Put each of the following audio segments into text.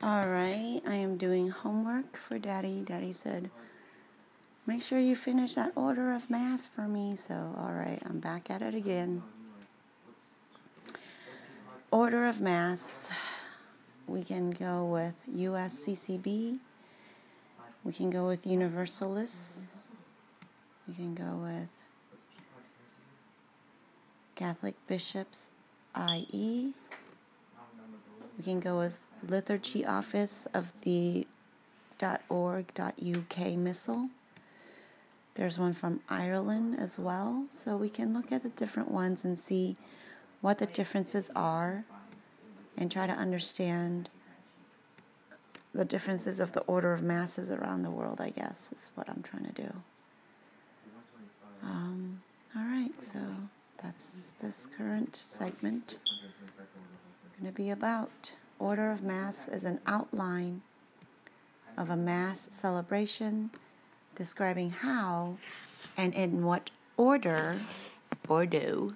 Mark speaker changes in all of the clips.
Speaker 1: All right, I am doing homework for Daddy. Daddy said, make sure you finish that order of Mass for me. So, all right, I'm back at it again. Order of Mass. We can go with USCCB. We can go with Universalis. We can go with Catholic Bishops IE. We can go with Liturgy Office of the Missal. There's one from Ireland as well, so we can look at the different ones and see what the differences are and try to understand the differences of the order of masses around the world, I guess, is what I'm trying to do. Um, all right, so that's this current segment going to be about. Order of Mass is an outline of a Mass celebration describing how and in what order, ordo,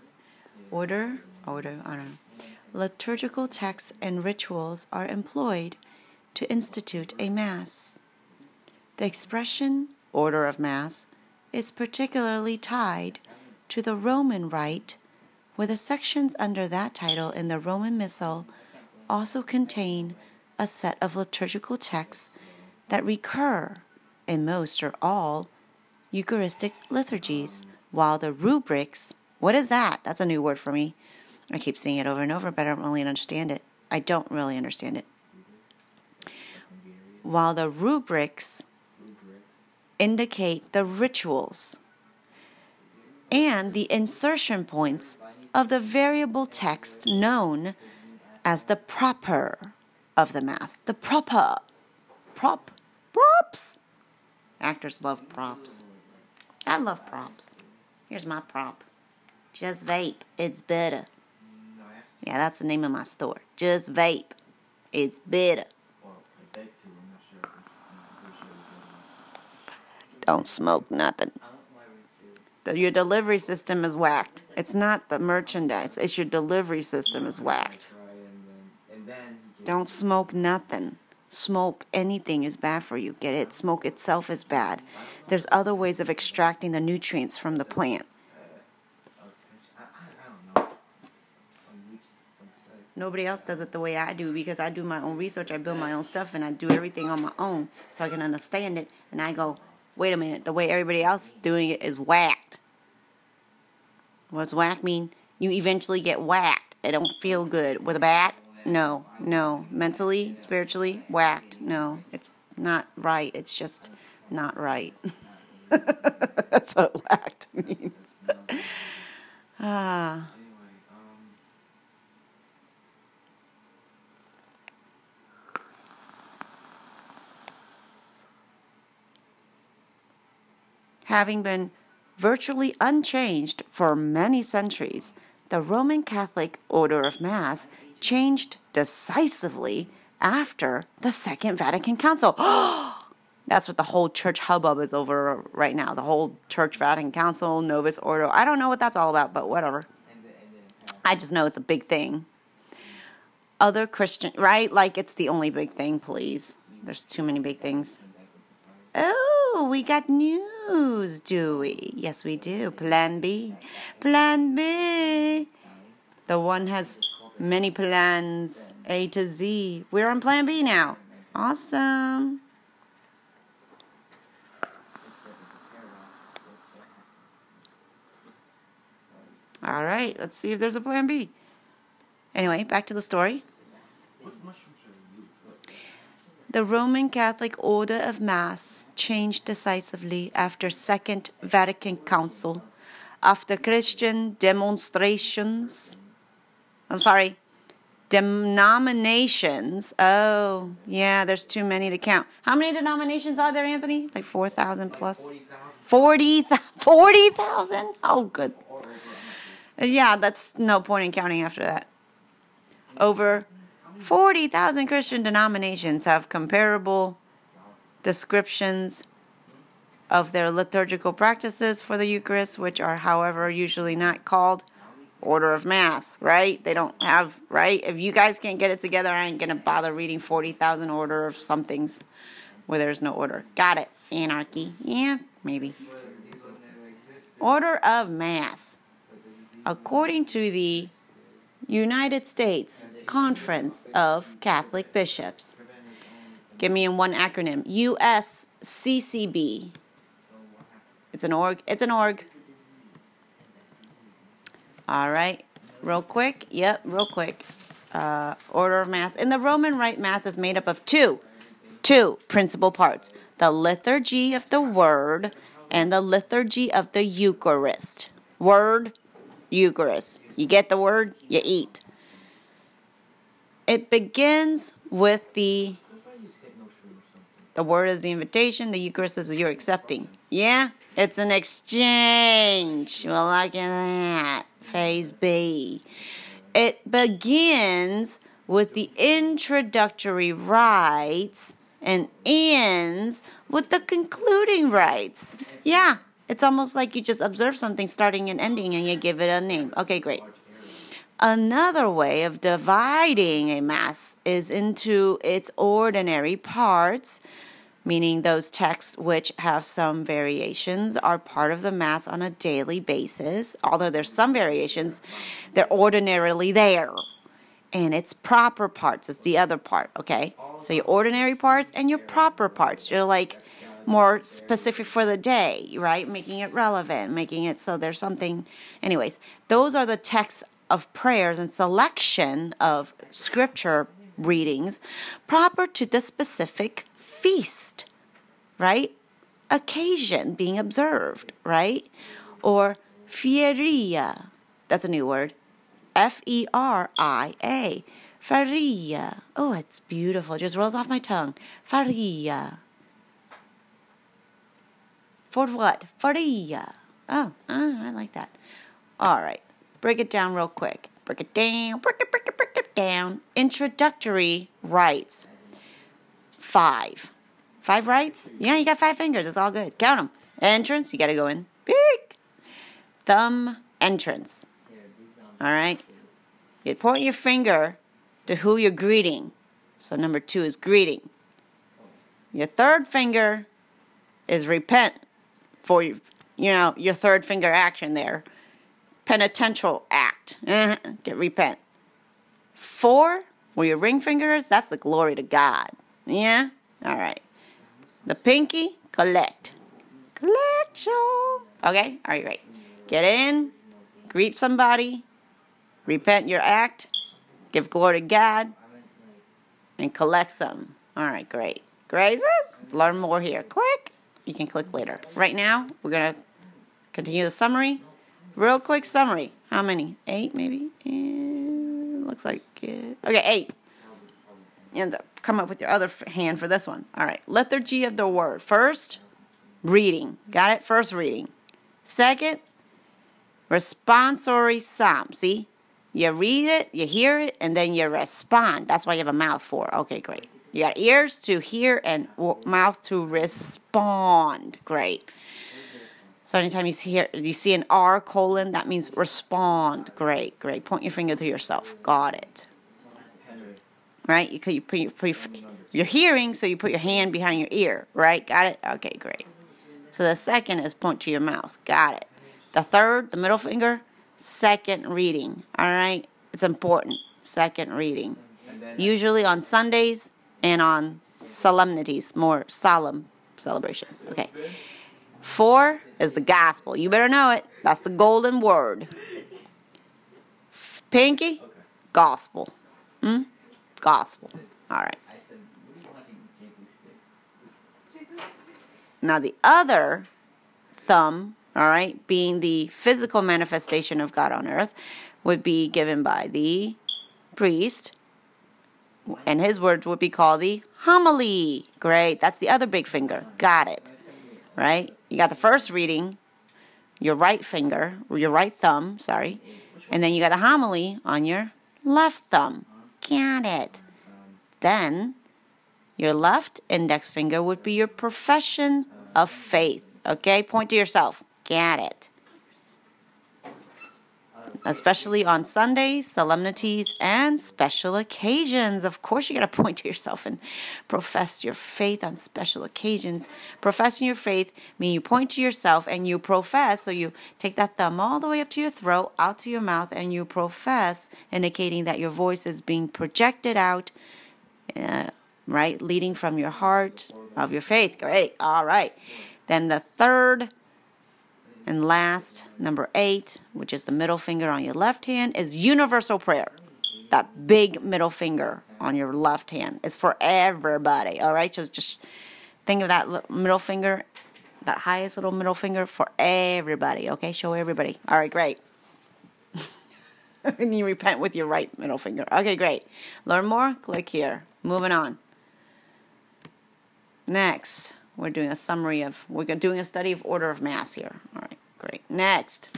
Speaker 1: order, order, I don't know, liturgical texts and rituals are employed to institute a Mass. The expression order of Mass is particularly tied to the Roman Rite where the sections under that title in the Roman Missal also contain a set of liturgical texts that recur in most or all Eucharistic liturgies, while the rubrics, what is that? That's a new word for me. I keep seeing it over and over, but I don't really understand it. I don't really understand it. While the rubrics indicate the rituals and the insertion points of the variable text known as the proper of the Mass. The proper. Prop. Props. Actors love props. I love props. Here's my prop. Just vape. It's better. Yeah, that's the name of my store. Just vape. It's better. Don't smoke nothing your delivery system is whacked. It's not the merchandise, it's your delivery system is whacked. Don't smoke nothing. Smoke anything is bad for you. Get it? Smoke itself is bad. There's other ways of extracting the nutrients from the plant. Nobody else does it the way I do because I do my own research, I build my own stuff, and I do everything on my own so I can understand it. And I go, wait a minute, the way everybody else doing it is whacked. What's whack mean? You eventually get whacked. It don't feel good. With a bat? No, no. Mentally, spiritually, whacked. No, it's not right. It's just not right. That's what whacked means. ah. Having been virtually unchanged for many centuries, the Roman Catholic order of Mass changed decisively after the Second Vatican Council. That's what the whole church hubbub is over right now. The whole Church Vatican Council, Novus Ordo. I don't know what that's all about, but whatever. I just know it's a big thing. Other Christian, right? Like it's the only big thing, please. There's too many big things. Oh, we got news, do we? Yes, we do. Plan B. Plan B. The one has many plans, A to Z. We're on Plan B now. Awesome. All right, let's see if there's a plan B. Anyway, back to the story. The Roman Catholic order of Mass changed decisively after Second Vatican Council, after Christian demonstrations. I'm sorry, denominations. Oh, yeah, there's too many to count. How many denominations are there, Anthony? Like 4,000 plus? 40,000? 40, 40, oh, good. Yeah, that's no point in counting after that. Over 40,000 Christian denominations have comparable descriptions of their liturgical practices for the Eucharist, which are, however, usually not called order of mass, right? They don't have, right? If you guys can't get it together, I ain't gonna bother reading 40,000 order of somethings where there's no order. Got it. Anarchy. Yeah, maybe. Order of mass. According to the United States Conference of Catholic Bishops. Give me in one acronym USCCB. It's an org. It's an org. All right. Real quick. Yep, real quick. Uh, order of Mass. In the Roman Rite, Mass is made up of two, two principal parts the liturgy of the Word and the liturgy of the Eucharist. Word, Eucharist. You get the word, you eat. It begins with the the word is the invitation, the Eucharist is you're accepting. Yeah? It's an exchange. Well, look at that. Phase B. It begins with the introductory rites and ends with the concluding rites. Yeah, it's almost like you just observe something starting and ending and you give it a name. Okay, great. Another way of dividing a mass is into its ordinary parts, meaning those texts which have some variations are part of the mass on a daily basis. Although there's some variations, they're ordinarily there. And its proper parts is the other part, okay? So your ordinary parts and your proper parts. You're like more specific for the day, right? Making it relevant, making it so there's something. Anyways, those are the texts of prayers and selection of scripture readings proper to the specific feast, right? Occasion being observed, right? Or feria, that's a new word. F E R I A. Faria. Oh, it's beautiful. It just rolls off my tongue. Faria. For what? Faria. Oh, oh, I like that. All right. Break it down real quick. Break it down. Break it, break it, break it down. Introductory rights. Five. Five rights? Yeah, you got five fingers. It's all good. Count them. Entrance, you got to go in. Big. Thumb, entrance. All right. You point your finger to who you're greeting. So number two is greeting. Your third finger is repent for you, know, your third finger action there. Penitential act. Uh-huh. Get repent. Four, where your ring finger is, that's the glory to God. Yeah? All right. The pinky, collect. Collection. Okay? Are you right? Get in, greet somebody, repent your act, give glory to God, and collect some. All right, great. Grazes, learn more here. Click you can click later. Right now, we're going to continue the summary. Real quick summary. How many? Eight, maybe? And looks like it. Okay, eight. And come up with your other hand for this one. All right. Liturgy of the word. First, reading. Got it? First, reading. Second, responsory psalm. See? You read it, you hear it, and then you respond. That's why you have a mouth for. Okay, great. You got ears to hear and mouth to respond. Great. So anytime you see here, you see an R colon, that means respond. Great, great. Point your finger to yourself. Got it. Right? You could you put your, put your hearing, so you put your hand behind your ear. Right? Got it. Okay, great. So the second is point to your mouth. Got it. The third, the middle finger, second reading. All right, it's important. Second reading. Usually on Sundays, and on solemnities, more solemn celebrations. Okay. Four is the gospel. You better know it. That's the golden word. Pinky, gospel. Hmm? Gospel. All right. Now, the other thumb, all right, being the physical manifestation of God on earth, would be given by the priest and his words would be called the homily. Great. That's the other big finger. Got it. Right? You got the first reading, your right finger, your right thumb, sorry. And then you got the homily on your left thumb. Got it. Then your left index finger would be your profession of faith. Okay? Point to yourself. Got it. Especially on Sundays, solemnities, and special occasions. Of course, you got to point to yourself and profess your faith on special occasions. Professing your faith means you point to yourself and you profess. So you take that thumb all the way up to your throat, out to your mouth, and you profess, indicating that your voice is being projected out, uh, right, leading from your heart of your faith. Great. All right. Then the third and last, number eight, which is the middle finger on your left hand, is universal prayer. That big middle finger on your left hand is for everybody. All right, so just think of that middle finger, that highest little middle finger for everybody. Okay, show everybody. All right, great. and you repent with your right middle finger. Okay, great. Learn more? Click here. Moving on. Next. We're doing a summary of, we're doing a study of order of Mass here. All right, great. Next.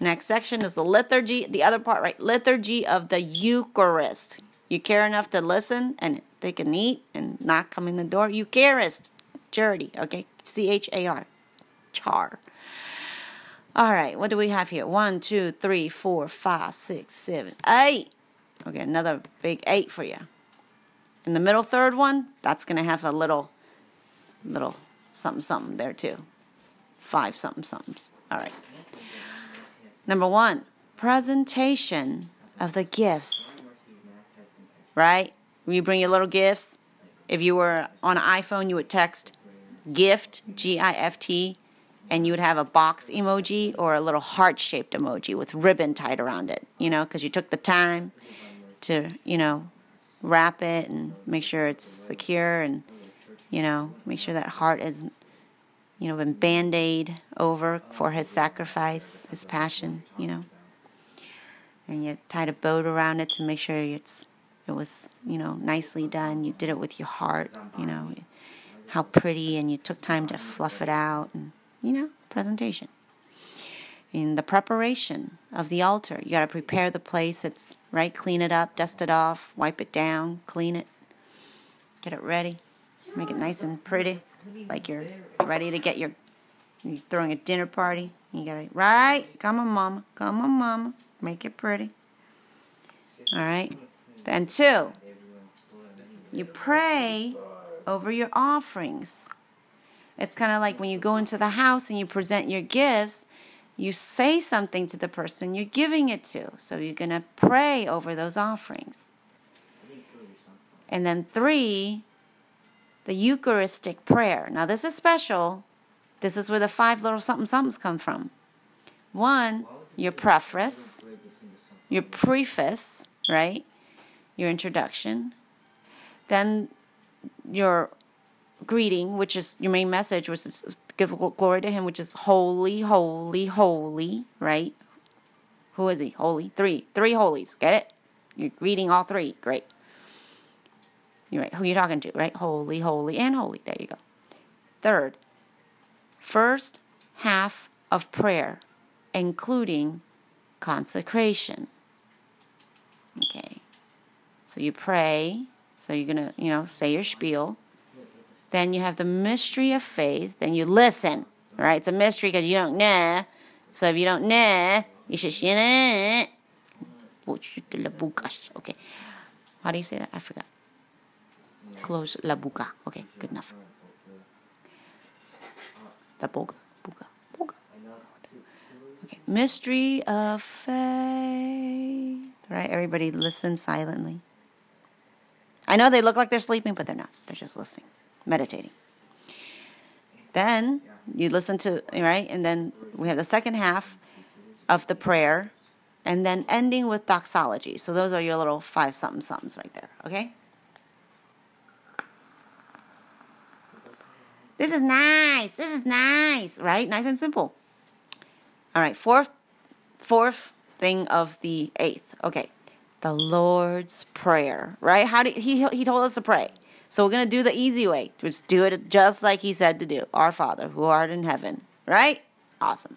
Speaker 1: Next section is the liturgy, the other part, right? Liturgy of the Eucharist. You care enough to listen and take a neat and not come in the door? Eucharist. Charity, okay? C H A R. Char. All right, what do we have here? One, two, three, four, five, six, seven, eight. Okay, another big eight for you. In the middle third one, that's going to have a little little something something there too. Five something somethings. All right. Number one, presentation of the gifts. Right? You bring your little gifts, if you were on an iPhone, you would text gift, G I F T, and you would have a box emoji or a little heart shaped emoji with ribbon tied around it, you know, because you took the time to, you know, wrap it and make sure it's secure and you know, make sure that heart is, you know, been band aid over for his sacrifice, his passion, you know. And you tied a boat around it to make sure it's it was, you know, nicely done. You did it with your heart, you know, how pretty, and you took time to fluff it out, and you know, presentation. In the preparation of the altar, you got to prepare the place. It's right, clean it up, dust it off, wipe it down, clean it, get it ready. Make it nice and pretty, like you're ready to get your, you're throwing a dinner party. You got it right. Come on, mama. Come on, mama. Make it pretty. All right. Then two, you pray over your offerings. It's kind of like when you go into the house and you present your gifts, you say something to the person you're giving it to. So you're going to pray over those offerings. And then three, the Eucharistic prayer. Now, this is special. This is where the five little something somethings come from. One, your preface, your preface, right? Your introduction. Then your greeting, which is your main message, which is give glory to Him, which is holy, holy, holy, right? Who is He? Holy. Three. Three holies. Get it? You're greeting all three. Great. You're right. Who are you talking to, right? Holy, holy, and holy. There you go. Third, first half of prayer, including consecration. Okay. So you pray. So you're going to, you know, say your spiel. Then you have the mystery of faith. Then you listen. Right? It's a mystery because you don't know. So if you don't know, you should, you know. Okay. How do you say that? I forgot. Close la boca. Okay, good enough. The boca, boca, boca. Okay, mystery of faith. Right, everybody listen silently. I know they look like they're sleeping, but they're not. They're just listening, meditating. Then you listen to, right? And then we have the second half of the prayer, and then ending with doxology. So those are your little five something somethings right there, okay? This is nice. This is nice, right? Nice and simple. All right, fourth fourth thing of the eighth. Okay. The Lord's Prayer, right? How did he he told us to pray. So we're going to do the easy way. Just do it just like he said to do. Our Father who art in heaven, right? Awesome.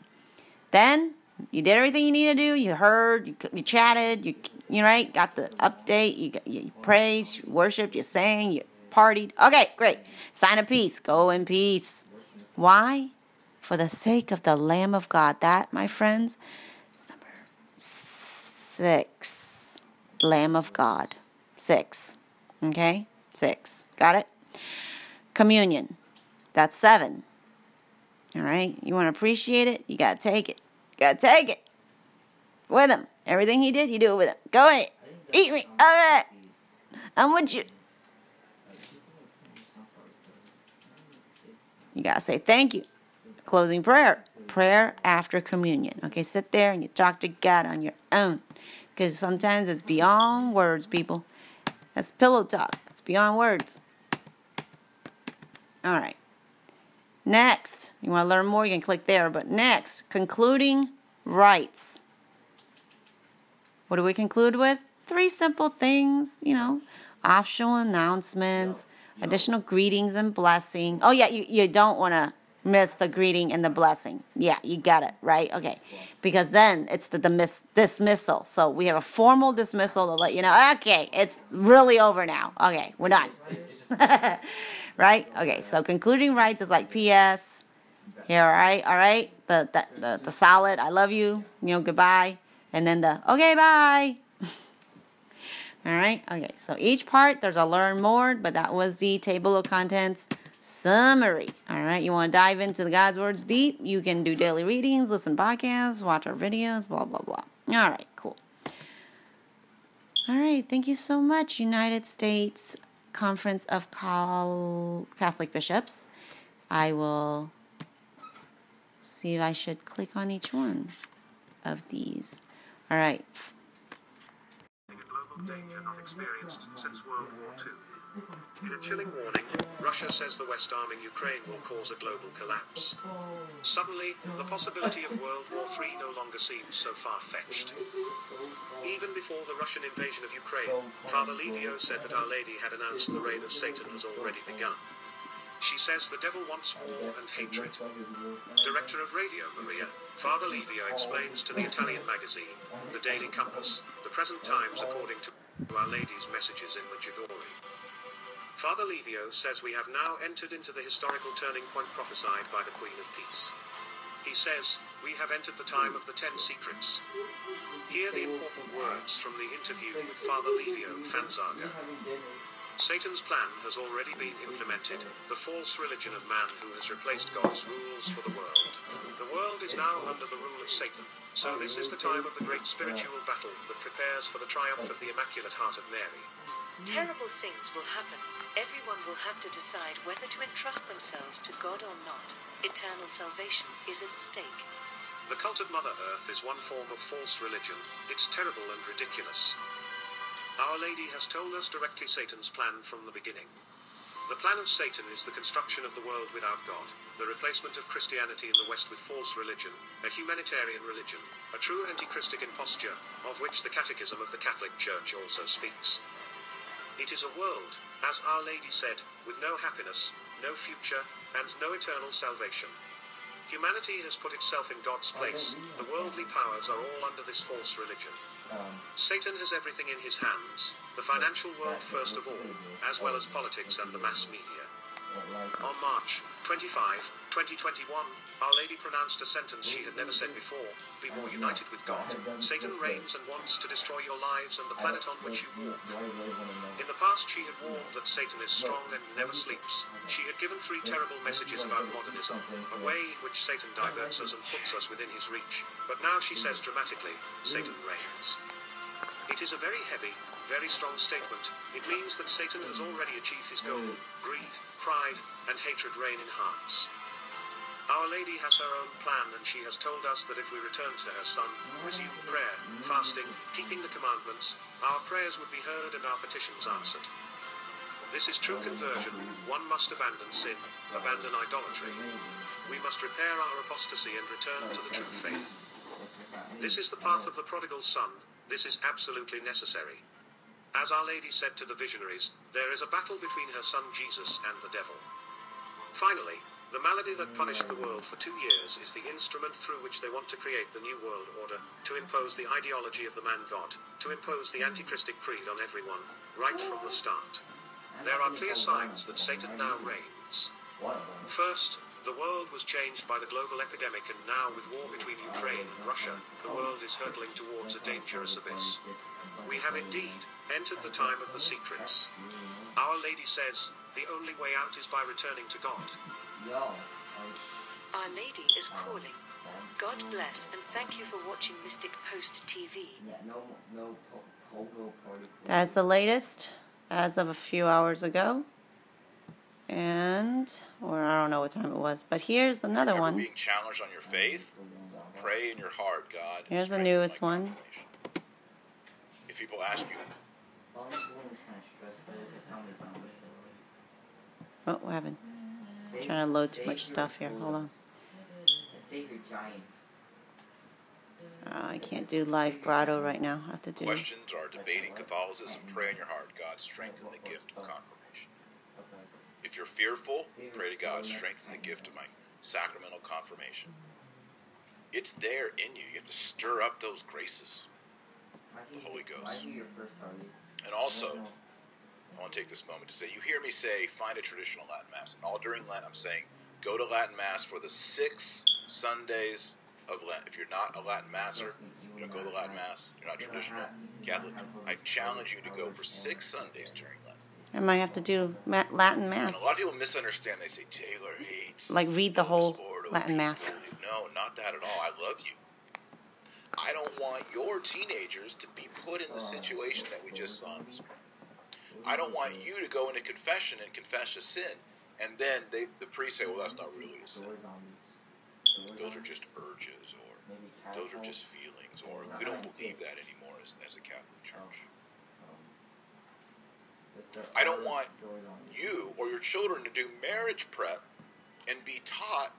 Speaker 1: Then you did everything you need to do. You heard, you, you chatted, you you right, got the update, you, you praised, you worshiped, you sang, you partied. Okay, great. Sign of peace. Go in peace. Why? For the sake of the Lamb of God. That, my friends, is number six. Lamb of God. Six. Okay? Six. Got it? Communion. That's seven. All right? You want to appreciate it? You got to take it. You got to take it. With him. Everything he did, you do it with him. Go ahead. Eat me. All right. I'm with you. You got to say thank you. Closing prayer. Prayer after communion. Okay, sit there and you talk to God on your own. Because sometimes it's beyond words, people. That's pillow talk. It's beyond words. All right. Next, you want to learn more, you can click there. But next, concluding rites. What do we conclude with? Three simple things, you know, optional announcements, additional greetings and blessing. Oh, yeah, you, you don't want to miss the greeting and the blessing. Yeah, you got it, right? Okay. Because then it's the dismiss- dismissal. So we have a formal dismissal to let you know, okay, it's really over now. Okay, we're done. right? Okay, so concluding rites is like P.S. Here, all right, all right. The, the, the, the solid, I love you, you know, goodbye. And then the, okay, bye. All right, okay. So each part, there's a learn more, but that was the table of contents summary. All right, you want to dive into the God's words deep? You can do daily readings, listen podcasts, watch our videos, blah blah blah. All right, cool. All right, thank you so much, United States Conference of Catholic Bishops. I will see if I should click on each one of these. All right.
Speaker 2: Danger not experienced since World War II. In a chilling warning, Russia says the West arming Ukraine will cause a global collapse. Suddenly, the possibility of World War III no longer seems so far fetched. Even before the Russian invasion of Ukraine, Father Livio said that Our Lady had announced the reign of Satan has already begun. She says the devil wants war and hatred. Director of Radio Maria, Father Livio explains to the Italian magazine, The Daily Compass, the present times according to Our Lady's messages in Medjugorje. Father Livio says we have now entered into the historical turning point prophesied by the Queen of Peace. He says, We have entered the time of the Ten Secrets. Hear the important words from the interview with Father Livio Fanzaga. Satan's plan has already been implemented, the false religion of man who has replaced God's rules for the world. The world is now under the rule of Satan, so this is the time of the great spiritual battle that prepares for the triumph of the Immaculate Heart of Mary.
Speaker 3: Terrible things will happen. Everyone will have to decide whether to entrust themselves to God or not. Eternal salvation is at stake.
Speaker 2: The cult of Mother Earth is one form of false religion. It's terrible and ridiculous. Our Lady has told us directly Satan's plan from the beginning. The plan of Satan is the construction of the world without God, the replacement of Christianity in the West with false religion, a humanitarian religion, a true anti-Christic imposture, of which the Catechism of the Catholic Church also speaks. It is a world, as Our Lady said, with no happiness, no future, and no eternal salvation. Humanity has put itself in God's place, the worldly powers are all under this false religion. Satan has everything in his hands, the financial world first of all, as well as politics and the mass media. On March 25, 2021, Our Lady pronounced a sentence she had never said before Be more united with God. Satan reigns and wants to destroy your lives and the planet on which you walk. In the past, she had warned that Satan is strong and never sleeps. She had given three terrible messages about modernism, a way in which Satan diverts us and puts us within his reach. But now she says dramatically Satan reigns. It is a very heavy, very strong statement. It means that Satan has already achieved his goal mm. greed, pride, and hatred reign in hearts. Our Lady has her own plan, and she has told us that if we return to her Son, resume prayer, mm. fasting, keeping the commandments, our prayers would be heard and our petitions answered. This is true conversion. One must abandon sin, abandon idolatry. We must repair our apostasy and return to the true faith. This is the path of the prodigal son. This is absolutely necessary. As Our Lady said to the visionaries, there is a battle between her son Jesus and the devil. Finally, the malady that punished the world for two years is the instrument through which they want to create the new world order, to impose the ideology of the man God, to impose the antichristic creed on everyone, right from the start. There are clear signs that Satan now reigns. First, The world was changed by the global epidemic, and now, with war between Ukraine and Russia, the world is hurtling towards a dangerous abyss. We have indeed entered the time of the secrets. Our Lady says the only way out is by returning to God.
Speaker 3: Our Lady is calling. God bless and thank you for watching Mystic Post TV.
Speaker 1: That's the latest as of a few hours ago. And, or I don't know what time it was, but here's another
Speaker 4: Ever
Speaker 1: one.
Speaker 4: being challenged on your faith, pray in your heart, God.
Speaker 1: Here's the newest one.
Speaker 4: If people ask you,
Speaker 1: Oh, what happened? Trying to load too much stuff here. Hold on.
Speaker 5: Save your giants.
Speaker 1: Uh, I can't do live grotto right now. I have to do.
Speaker 4: questions are debating Catholicism, pray in your heart, God, strengthen the gift of confirmation. If you're fearful, pray to God, strengthen the gift of my sacramental confirmation. It's there in you. You have to stir up those graces. The Holy Ghost.
Speaker 5: Why be your first target?
Speaker 4: And also, I want to take this moment to say, you hear me say, find a traditional Latin Mass. And all during Lent, I'm saying, go to Latin Mass for the six Sundays of Lent. If you're not a Latin Masser, you don't go to Latin Mass, you're not traditional Catholic, I challenge you to go for six Sundays during Lent.
Speaker 1: I might have to do Latin Mass.
Speaker 4: And a lot of people misunderstand. They say, Taylor hates.
Speaker 1: Like read the whole Latin Mass.
Speaker 4: No, not that at all. I love you. I don't want your teenagers to be put in the situation that we just saw in this morning. I don't want you to go into confession and confess a sin, and then they, the priest say, "Well, that's not really a sin. Those are just urges, or those are just feelings, or we don't believe that anymore as, as a Catholic Church." I don't want you or your children to do marriage prep and be taught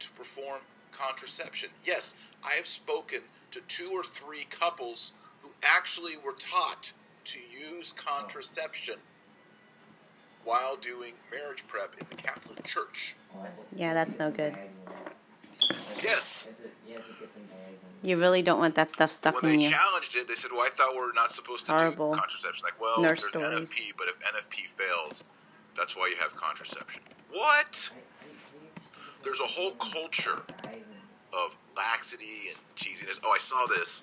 Speaker 4: to perform contraception. Yes, I have spoken to two or three couples who actually were taught to use contraception while doing marriage prep in the Catholic Church.
Speaker 1: Yeah, that's no good.
Speaker 4: Yes.
Speaker 1: You really don't want that stuff stuck
Speaker 4: When
Speaker 1: in
Speaker 4: they
Speaker 1: you.
Speaker 4: challenged it, they said, "Well, I thought we're not supposed to
Speaker 1: Horrible.
Speaker 4: do contraception." Like, well,
Speaker 1: Nurse
Speaker 4: there's
Speaker 1: stories.
Speaker 4: NFP, but if NFP fails, that's why you have contraception. What? There's a whole culture of laxity and cheesiness. Oh, I saw this.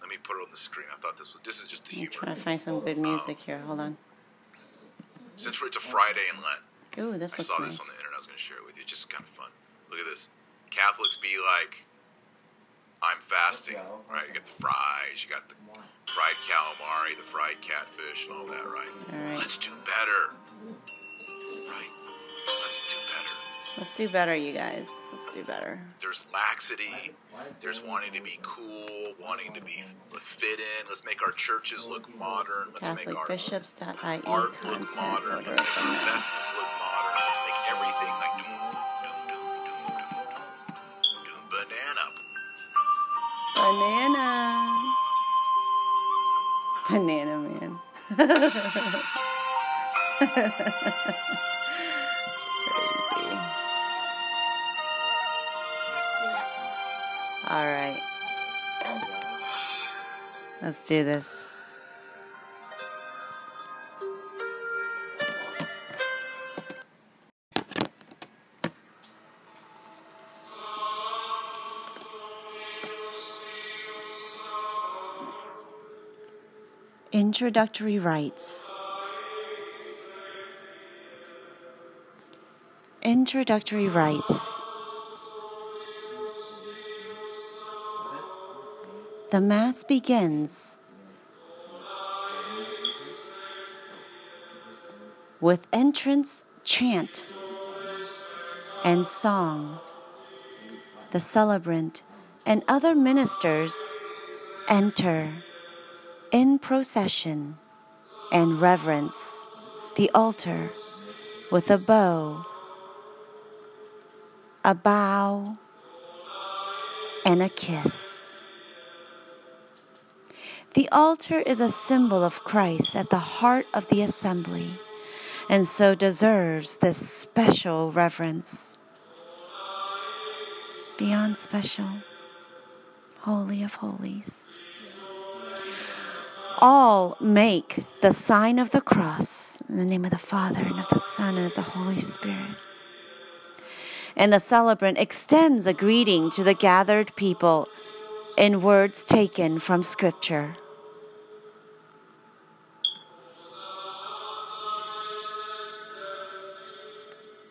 Speaker 4: Let me put it on the screen. I thought this was this is just the
Speaker 1: I'm
Speaker 4: humor.
Speaker 1: trying to find some good um, music here. Hold on.
Speaker 4: Since it's a Friday in Lent,
Speaker 1: Ooh, this
Speaker 4: I
Speaker 1: looks
Speaker 4: saw
Speaker 1: nice.
Speaker 4: this on the internet. I was going to share it with you. It's just kind of fun. Look at this. Catholics be like, I'm fasting, right? You got the fries, you got the fried calamari, the fried catfish, and all that, right?
Speaker 1: All right.
Speaker 4: Let's do better, Let's do better,
Speaker 1: you guys. Let's do better.
Speaker 4: There's laxity. There's wanting to be cool, wanting to be fit in. Let's make our churches look modern. Let's make our
Speaker 1: CatholicBishops.ie
Speaker 4: art look
Speaker 1: content
Speaker 4: modern. Let's make our
Speaker 1: Mass.
Speaker 4: investments look modern. Let's make everything like doom, doom, doom, doom, doom, doom, banana.
Speaker 1: Banana. Banana man. All right. Let's do this. Introductory rites. Introductory rites. The Mass begins with entrance chant and song. The celebrant and other ministers enter in procession and reverence the altar with a bow, a bow, and a kiss. The altar is a symbol of Christ at the heart of the assembly and so deserves this special reverence. Beyond special, Holy of Holies all make the sign of the cross in the name of the Father and of the Son and of the Holy Spirit. and the celebrant extends a greeting to the gathered people in words taken from Scripture.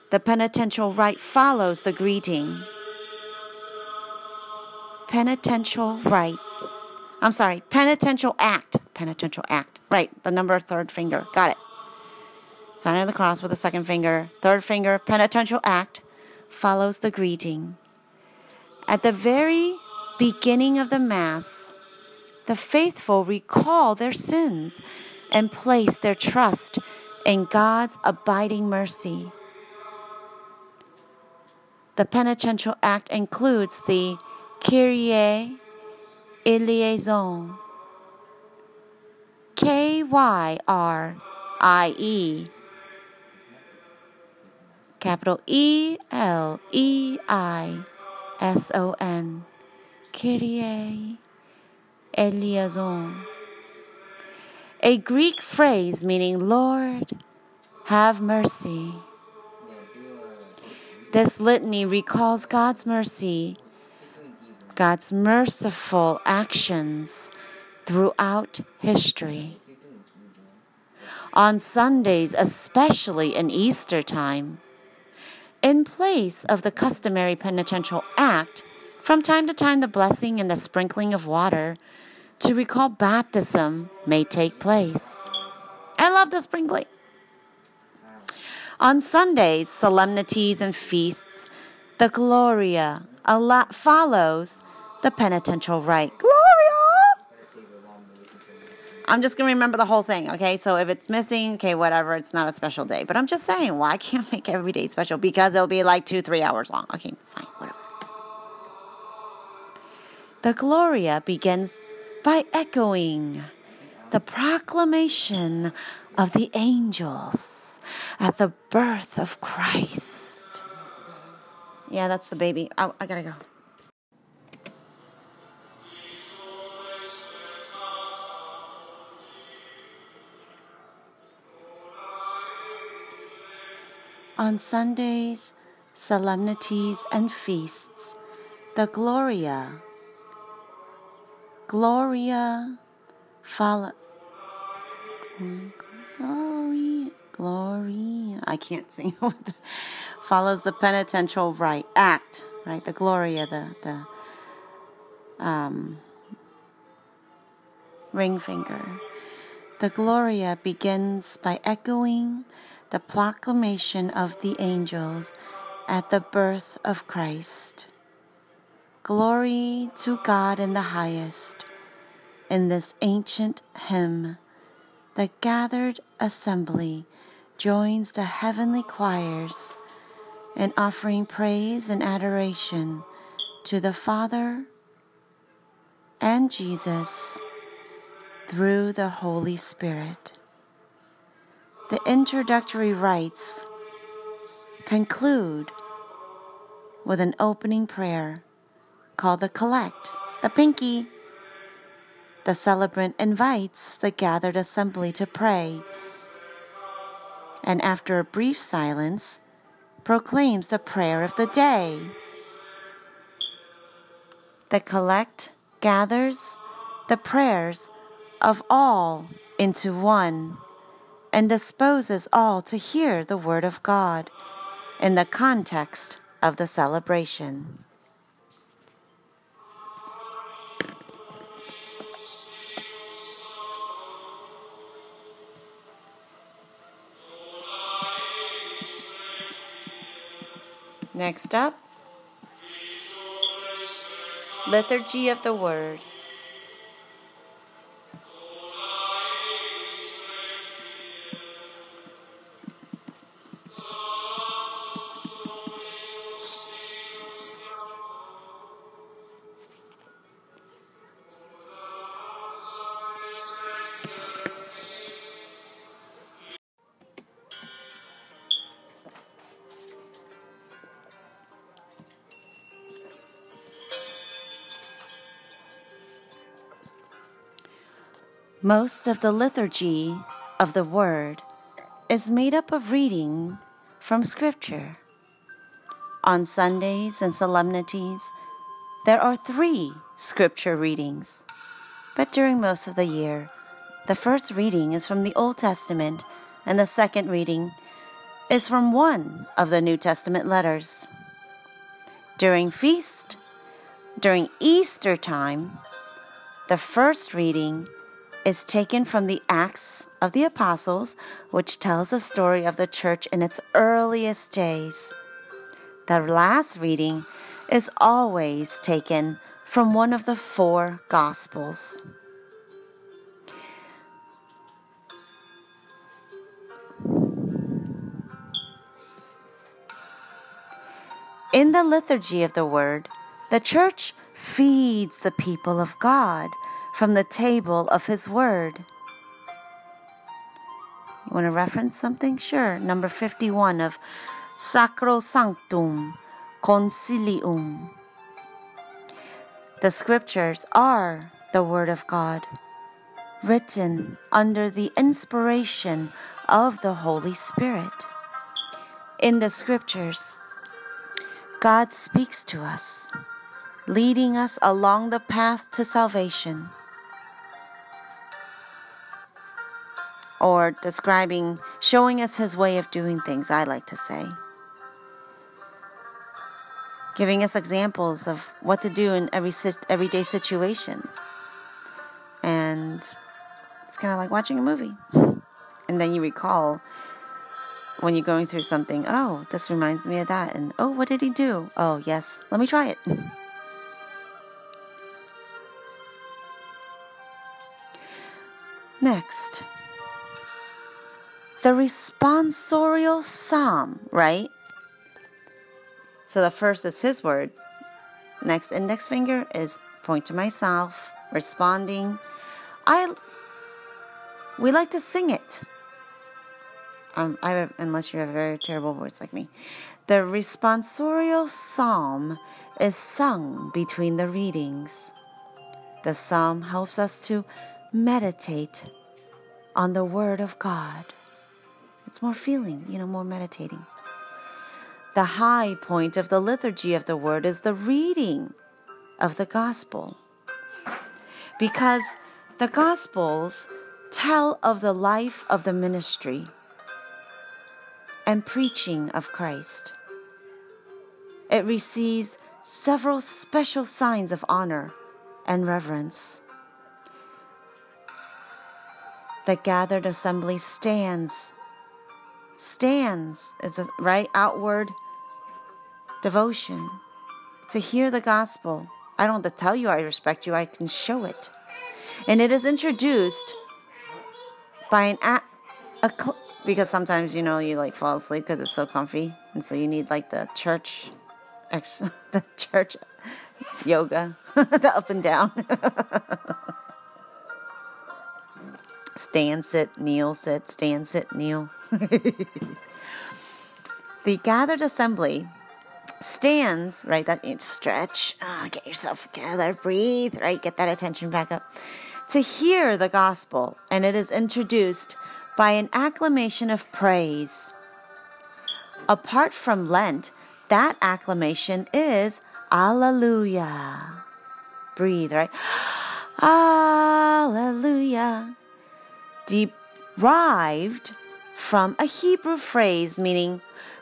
Speaker 1: The penitential rite follows the greeting. Penitential rite. I'm sorry, penitential act. Penitential act. Right, the number third finger. Got it. Sign of the cross with the second finger. Third finger, penitential act, follows the greeting. At the very beginning of the Mass, the faithful recall their sins and place their trust in God's abiding mercy. The penitential act includes the Kyrie eleison. K Y R I E. Capital E L E I S O N. Kyrie eleison. A Greek phrase meaning Lord, have mercy. This litany recalls God's mercy, God's merciful actions throughout history. On Sundays, especially in Easter time, in place of the customary penitential act, from time to time the blessing and the sprinkling of water to recall baptism may take place. I love the sprinkling. On Sundays, solemnities, and feasts, the Gloria follows the penitential rite. Gloria! I'm just going to remember the whole thing, okay? So if it's missing, okay, whatever, it's not a special day. But I'm just saying, why can't make every day special? Because it'll be like two, three hours long. Okay, fine, whatever. The Gloria begins by echoing the proclamation of the angels at the birth of Christ. Yeah, that's the baby. I, I gotta go. On Sundays, solemnities, and feasts, the Gloria, Gloria, follow. Glory, glory. I can't sing. follows the penitential rite act, right? The Gloria, the the um, ring finger. The Gloria begins by echoing the proclamation of the angels at the birth of Christ. Glory to God in the highest. In this ancient hymn, the gathered assembly joins the heavenly choirs in offering praise and adoration to the Father and Jesus through the Holy Spirit. The introductory rites conclude with an opening prayer called the Collect, the Pinky. The celebrant invites the gathered assembly to pray, and after a brief silence, proclaims the prayer of the day. The collect gathers the prayers of all into one and disposes all to hear the Word of God in the context of the celebration. Next up, Liturgy of the Word. Most of the liturgy of the Word is made up of reading from Scripture. On Sundays and solemnities, there are three scripture readings. But during most of the year, the first reading is from the Old Testament, and the second reading is from one of the New Testament letters. During feast, during Easter time, the first reading is taken from the Acts of the Apostles, which tells the story of the church in its earliest days. The last reading is always taken from one of the four Gospels. In the liturgy of the Word, the Church feeds the people of God from the table of His Word. You want to reference something? Sure. Number 51 of Sacrosanctum Concilium. The scriptures are the Word of God, written under the inspiration of the Holy Spirit. In the scriptures, God speaks to us, leading us along the path to salvation. Or describing, showing us his way of doing things, I like to say giving us examples of what to do in every everyday situations. And it's kind of like watching a movie. And then you recall when you're going through something, oh, this reminds me of that. And oh, what did he do? Oh, yes, let me try it. Next, the responsorial psalm, right? So the first is his word. Next index finger is point to myself, responding. I we like to sing it. Um, I unless you have a very terrible voice like me. The responsorial psalm is sung between the readings. The psalm helps us to meditate on the Word of God. It's more feeling, you know, more meditating. The high point of the liturgy of the word is the reading of the gospel. Because the gospels tell of the life of the ministry and preaching of Christ. It receives several special signs of honor and reverence. The gathered assembly stands stands as a right outward devotion to hear the gospel. I don't have to tell you I respect you, I can show it. And it is introduced by an a, a because sometimes you know you like fall asleep because it's so comfy, and so you need like the church, ex- the church yoga, the up and down. stand, sit, kneel, sit, stand, sit, kneel. the gathered assembly stands, right? That stretch, oh, get yourself together, breathe, right? Get that attention back up. To hear the gospel, and it is introduced by an acclamation of praise. Apart from Lent, that acclamation is Alleluia. Breathe, right? Alleluia. Derived from a Hebrew phrase meaning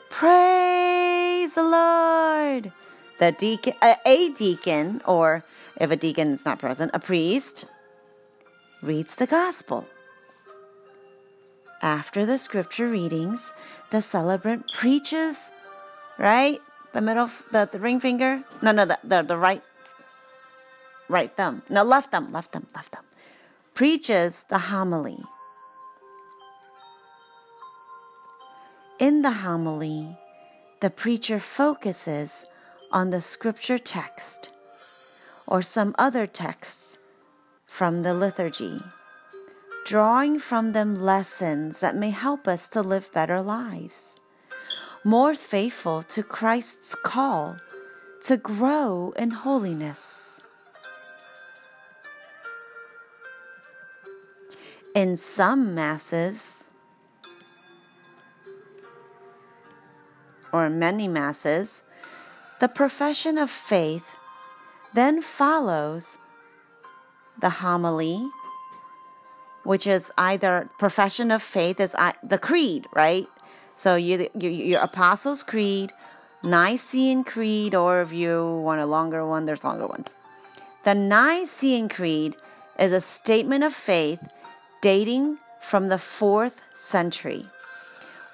Speaker 1: praise the Lord. The deacon, a deacon, or if a deacon is not present, a priest, reads the gospel. After the scripture readings, the celebrant preaches, right? The middle, the, the ring finger. No, no, the, the, the right, right thumb. No, left thumb, left thumb, left thumb. Preaches the homily. In the homily, the preacher focuses on the scripture text or some other texts from the liturgy, drawing from them lessons that may help us to live better lives, more faithful to Christ's call to grow in holiness. In some Masses, or many Masses, The profession of faith then follows the homily, which is either profession of faith is the creed, right? So you, you your Apostles' Creed, Nicene Creed, or if you want a longer one, there's longer ones. The Nicene Creed is a statement of faith dating from the fourth century,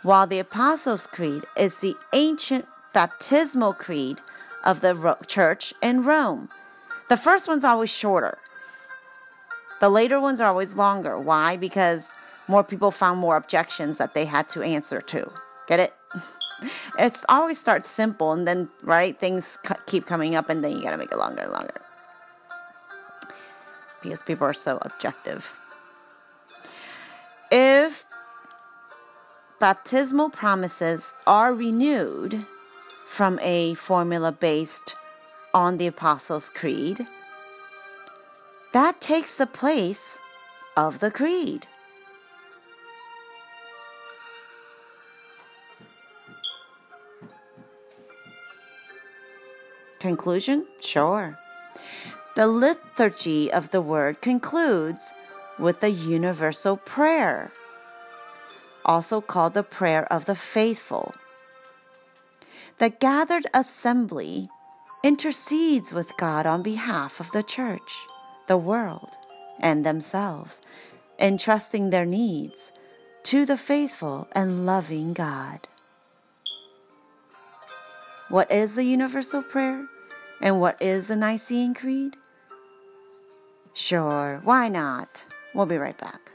Speaker 1: while the Apostles' Creed is the ancient baptismal creed of the church in Rome. The first one's always shorter. The later ones are always longer. Why? Because more people found more objections that they had to answer to. Get it? it's always starts simple and then, right, things keep coming up and then you got to make it longer and longer. Because people are so objective. If baptismal promises are renewed from a formula based on the Apostles' Creed, that takes the place of the creed. Conclusion? Sure. The liturgy of the word concludes with the universal prayer, also called the prayer of the faithful. The gathered assembly intercedes with God on behalf of the church the world, and themselves, entrusting their needs to the faithful and loving God. What is the universal prayer? And what is the Nicene Creed? Sure, why not? We'll be right back.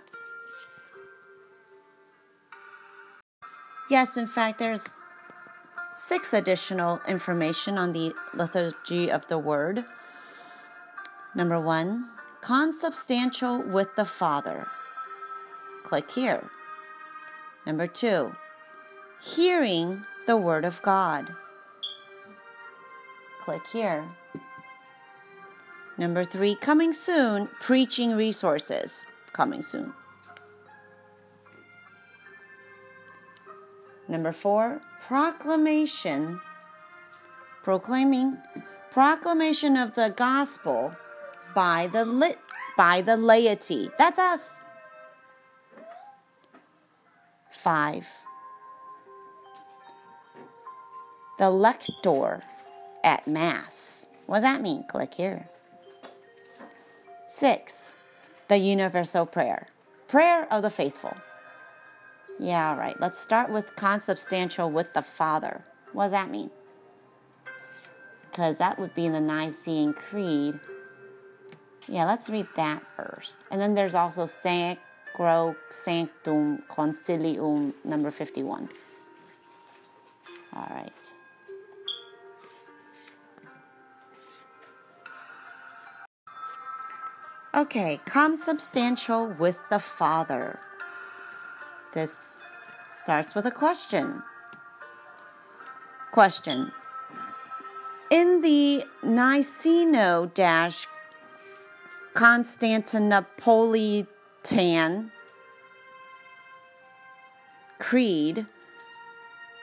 Speaker 1: Yes, in fact, there's six additional information on the liturgy of the word. Number one, consubstantial with the Father. Click here. Number two, hearing the Word of God. Click here. Number three, coming soon, preaching resources. Coming soon. Number four, proclamation, proclaiming, proclamation of the gospel by the lit by the laity. That's us. Five. The lector at Mass. What does that mean? Click here. Six. The universal prayer. Prayer of the faithful. Yeah, all right. Let's start with consubstantial with the Father. What does that mean? Because that would be in the Nicene Creed. Yeah, let's read that first. And then there's also Sacro Sanctum Concilium number 51. All right. Okay, consubstantial with the Father. This starts with a question. Question. In the Niceno Constantinopolitan creed,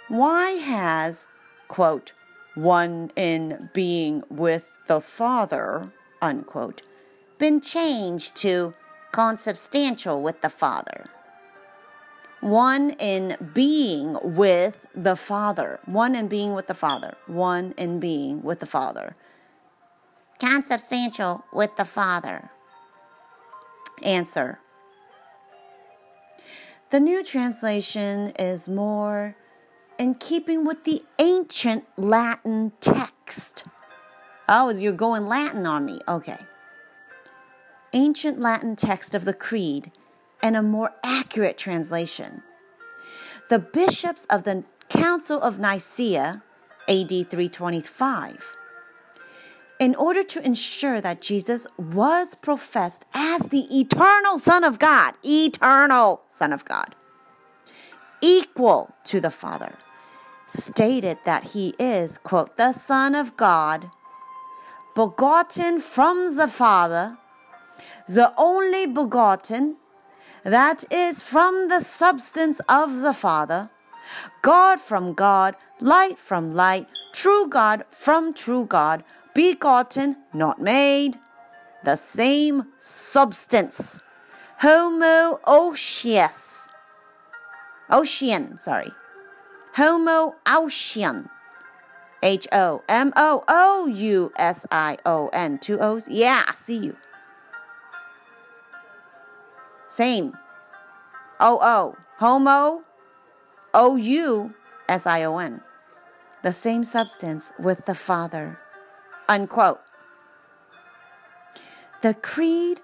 Speaker 1: why has, quote, one in being with the Father, unquote, been changed to consubstantial with the Father? One in being with the Father. One in being with the Father. One in being with the Father consubstantial with the Father? Answer. The new translation is more in keeping with the ancient Latin text. Oh, you're going Latin on me. Okay. Ancient Latin text of the Creed and a more accurate translation. The bishops of the Council of Nicaea, AD 325, in order to ensure that Jesus was professed as the eternal Son of God, eternal Son of God, equal to the Father, stated that he is, quote, the Son of God, begotten from the Father, the only begotten, that is from the substance of the Father, God from God, light from light, true God from true God, begotten, not made, the same substance. Homoousios. Ocean, sorry. Homoousion. H O M O O U S I O N. Two O's? Yeah, I see you. Same. O O. Homo. O U S I O N. The same substance with the Father. Unquote. The Creed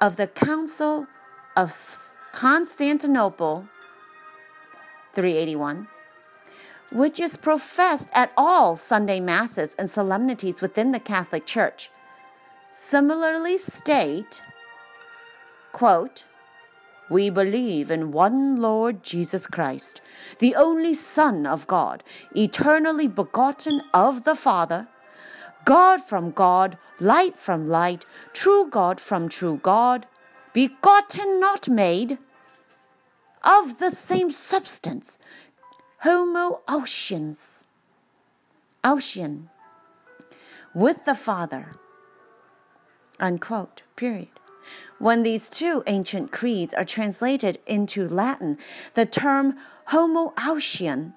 Speaker 1: of the Council of Constantinople, 381, which is professed at all Sunday masses and solemnities within the Catholic Church, similarly state, quote, we believe in one Lord Jesus Christ, the only Son of God, eternally begotten of the Father, God from God, light from light, true God from true God, begotten, not made, of the same substance, homoousians, ocean, with the Father. Unquote, period. When these two ancient creeds are translated into Latin, the term homoousion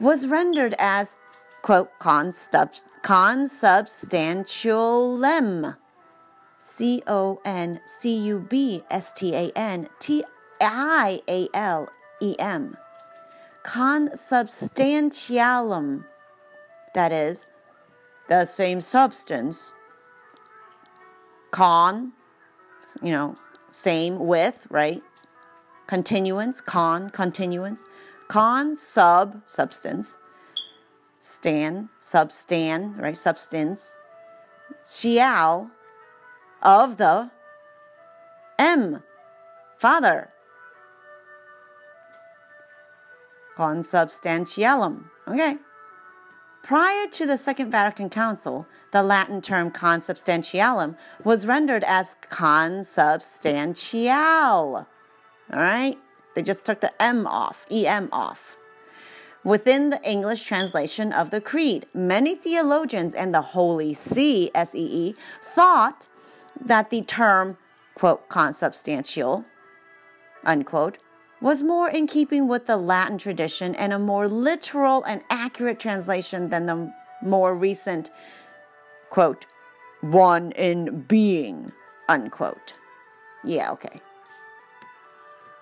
Speaker 1: was rendered as, quote, consubstantialem, C O N C U B S T A N T I A L E M, consubstantialum, that is, the same substance con, you know, same with, right? Continuance, con, continuance, con, sub, substance, stan, substan, right? Substance, xiao, of the M, Father. Consubstantialum. Okay. Prior to the Second Vatican Council, the Latin term consubstantialum was rendered as consubstantial. All right? They just took the M off, EM off. Within the English translation of the Creed, many theologians and the Holy See, S E E, thought that the term, quote, consubstantial, unquote, was more in keeping with the Latin tradition and a more literal and accurate translation than the more recent, quote, one in being, unquote. Yeah, okay.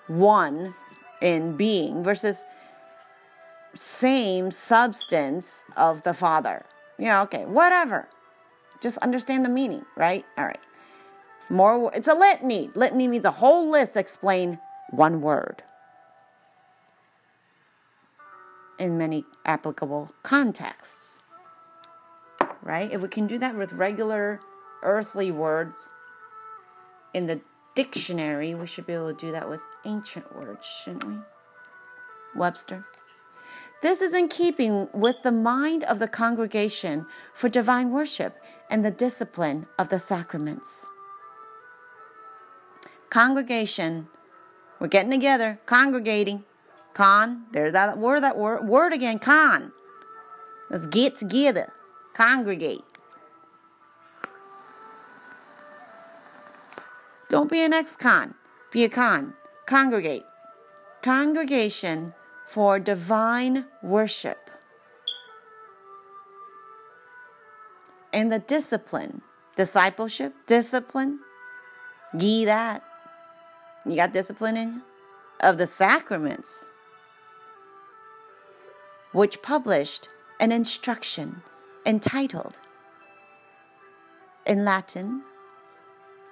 Speaker 1: One in being versus same substance of the Father. Yeah, okay, whatever. Just understand the meaning, right? All right. More, it's a litany. Litany means a whole list explain one word. in many applicable contexts. Right? If we can do that with regular earthly words in the dictionary, we should be able to do that with ancient words, shouldn't we? Webster. This is in keeping with the mind of the congregation for divine worship and the discipline of the sacraments. Congregation, we're getting together, congregating. Con, there's that word, that word, word again, con. Let's get together, congregate. Don't be an ex con, be a con. Congregate. Congregation for divine worship. And the discipline, discipleship, discipline, ye that. You got discipline in you? Of the sacraments which published an instruction entitled, in Latin,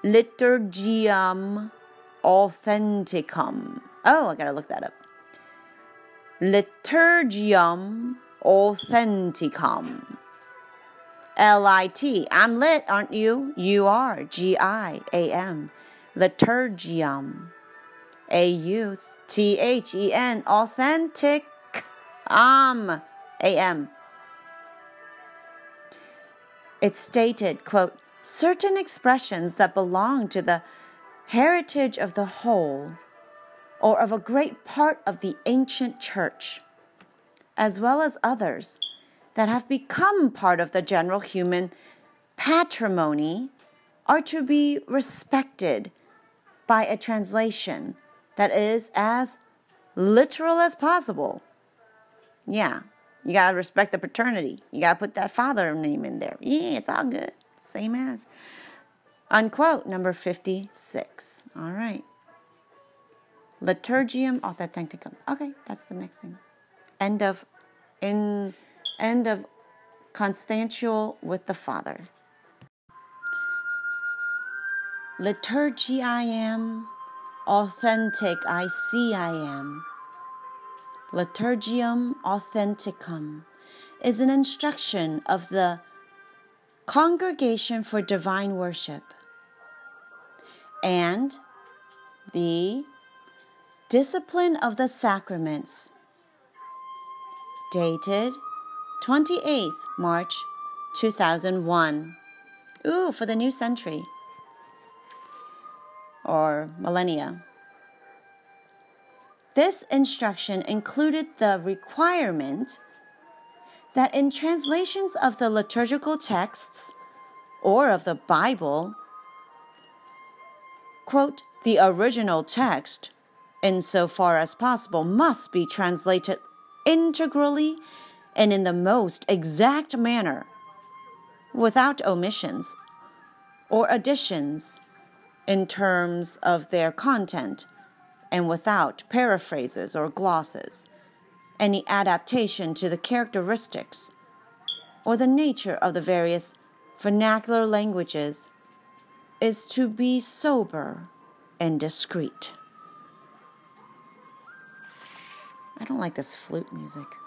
Speaker 1: Liturgiam Authenticam. Oh, I gotta look that up. Liturgiam Authenticam. L I T. I'm lit, aren't you? You are. G I A M. Liturgiam. A U T H E N. Authentic am, am. It stated, quote, certain expressions that belong to the heritage of the whole or of a great part of the ancient church, as well as others that have become part of the general human patrimony, are to be respected by a translation that is as literal as possible. Yeah, you gotta respect the paternity. You gotta put that father name in there. Yeah, it's all good. Same as. Unquote, number 56. All right. Liturgium authenticum. Okay, that's the next thing. End of in end of constantial with the Father. Liturgy I am, authentic I see I am. Liturgium authenticum is an instruction of the Congregation for Divine Worship and the Discipline of the Sacraments, dated 28th March 2001. Ooh, for the new century or millennia. This instruction included the requirement that in translations of the liturgical texts or of the Bible, quote, the original text, insofar as possible, must be translated integrally and in the most exact manner, without omissions or additions in terms of their content and without paraphrases or glosses, any adaptation to the characteristics or the nature of the various vernacular languages is to be sober and discreet. I don't like this flute music.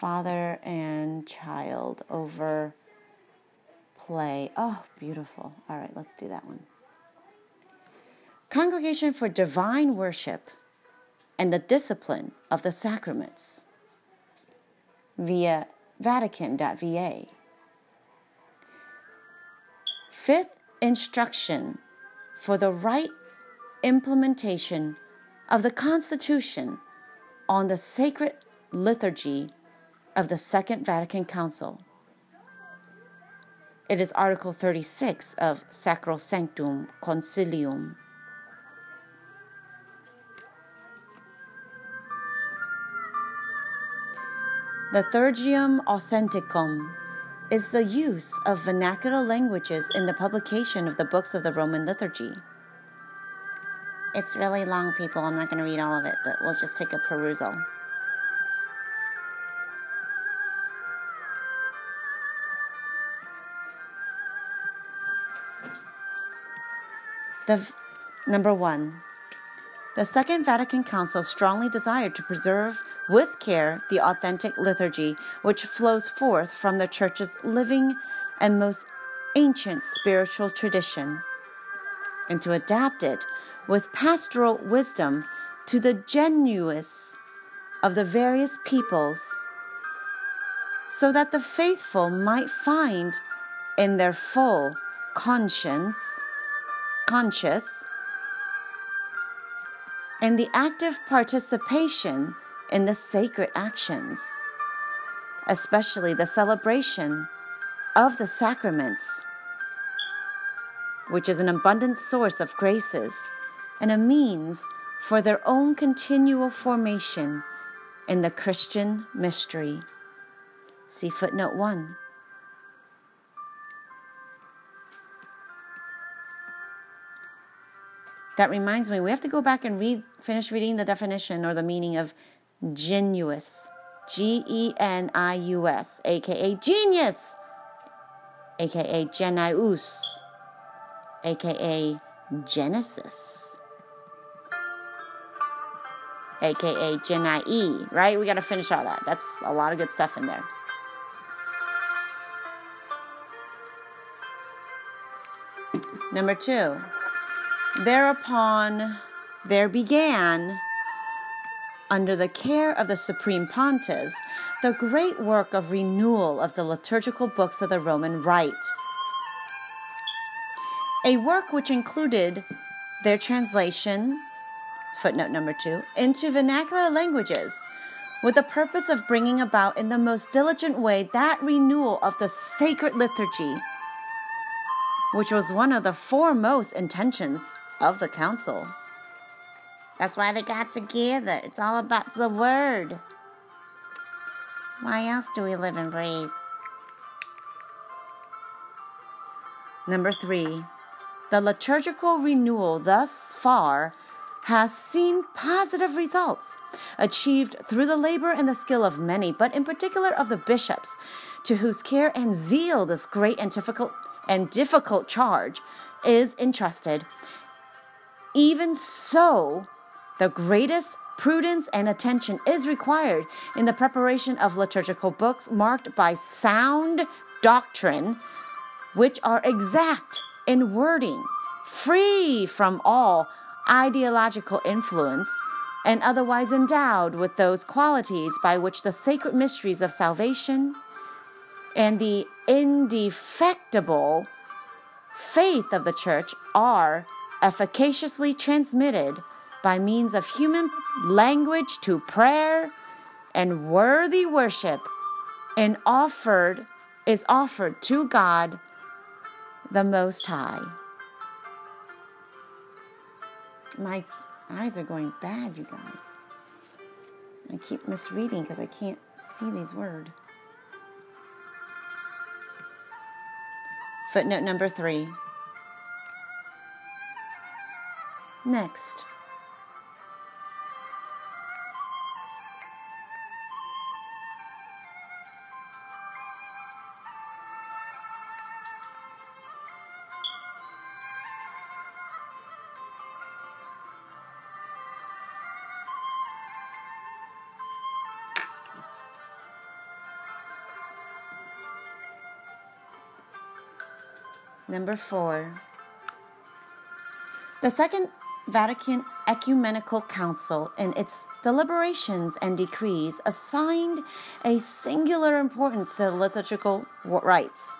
Speaker 1: Father and child over play. Oh, beautiful. All right, let's do that one. Congregation for Divine Worship and the Discipline of the Sacraments via Vatican.va. Fifth instruction for the right implementation of the Constitution on the sacred liturgy of the Second Vatican Council. It is Article 36 of Sacrosanctum Concilium. The Liturgium Authenticum is the use of vernacular languages in the publication of the books of the Roman liturgy. It's really long, people. I'm not going to read all of it, but we'll just take a perusal. The number one, the Second Vatican Council strongly desired to preserve with care the authentic liturgy which flows forth from the Church's living and most ancient spiritual tradition, and to adapt it with pastoral wisdom to the genuineness of the various peoples, so that the faithful might find in their full conscience, conscious, and the active participation in the sacred actions, especially the celebration of the sacraments, which is an abundant source of graces and a means for their own continual formation in the Christian mystery. See footnote 1. That reminds me, we have to go back and read, finish reading the definition or the meaning of genuous. G E N I U S, aka genius, aka genius, aka Genesis, aka genie. right? We got to finish all that. That's a lot of good stuff in there. Number two thereupon there began, under the care of the Supreme Pontiffs, the great work of renewal of the liturgical books of the Roman Rite. A work which included their translation, footnote number two, into vernacular languages with the purpose of bringing about in the most diligent way that renewal of the sacred liturgy, which was one of the foremost intentions of the council. That's why they got together. It's all about the word. Why else do we live and breathe? Number three, the liturgical renewal thus far has seen positive results achieved through the labor and the skill of many, but in particular of the bishops, to whose care and zeal this great and difficult and difficult charge is entrusted. Even so, the greatest prudence and attention is required in the preparation of liturgical books marked by sound doctrine, which are exact in wording, free from all ideological influence, and otherwise endowed with those qualities by which the sacred mysteries of salvation and the indefectible faith of the church are efficaciously transmitted by means of human language to prayer and worthy worship and offered is offered to God the most high my eyes are going bad, you guys. I keep misreading because I can't see these words. Footnote number three. Next. Number four. The Second Vatican Ecumenical Council, in its deliberations and decrees, assigned a singular importance to liturgical rites,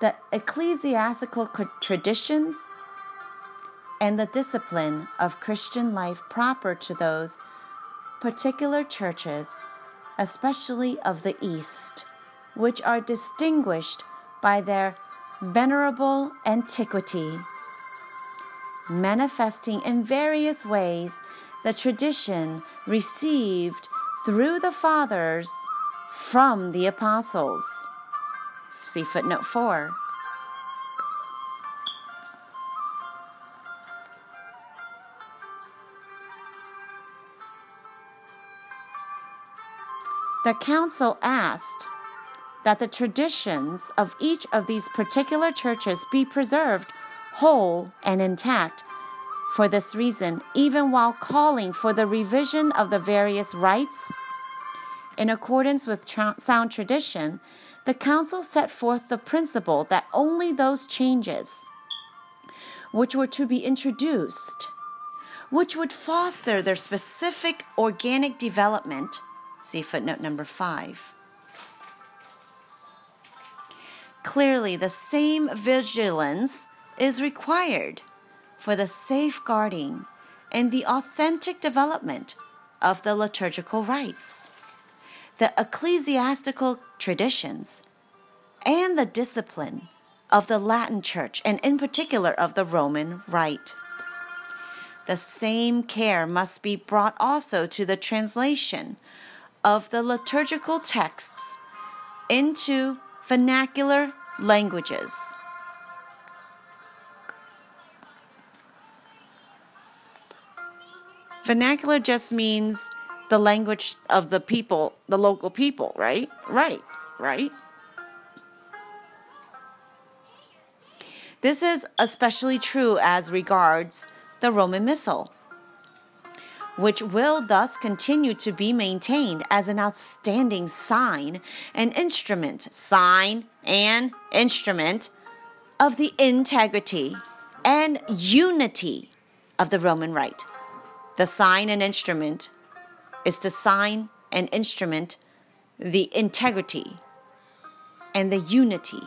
Speaker 1: the ecclesiastical traditions, and the discipline of Christian life proper to those particular churches, especially of the East, which are distinguished by their venerable antiquity, manifesting in various ways the tradition received through the fathers from the apostles. See footnote 4. The council asked that the traditions of each of these particular churches be preserved whole and intact. For this reason, even while calling for the revision of the various rites, in accordance with tra- sound tradition, the Council set forth the principle that only those changes which were to be introduced, which would foster their specific organic development, see footnote number five, Clearly, the same vigilance is required for the safeguarding and the authentic development of the liturgical rites, the ecclesiastical traditions, and the discipline of the Latin Church, and in particular of the Roman Rite. The same care must be brought also to the translation of the liturgical texts into vernacular languages. Vernacular just means the language of the people, the local people, right? Right, right. This is especially true as regards the Roman Missal which will thus continue to be maintained as an outstanding sign and instrument, sign and instrument of the integrity and unity of the Roman Rite. The sign and instrument is the sign and instrument, the integrity and the unity,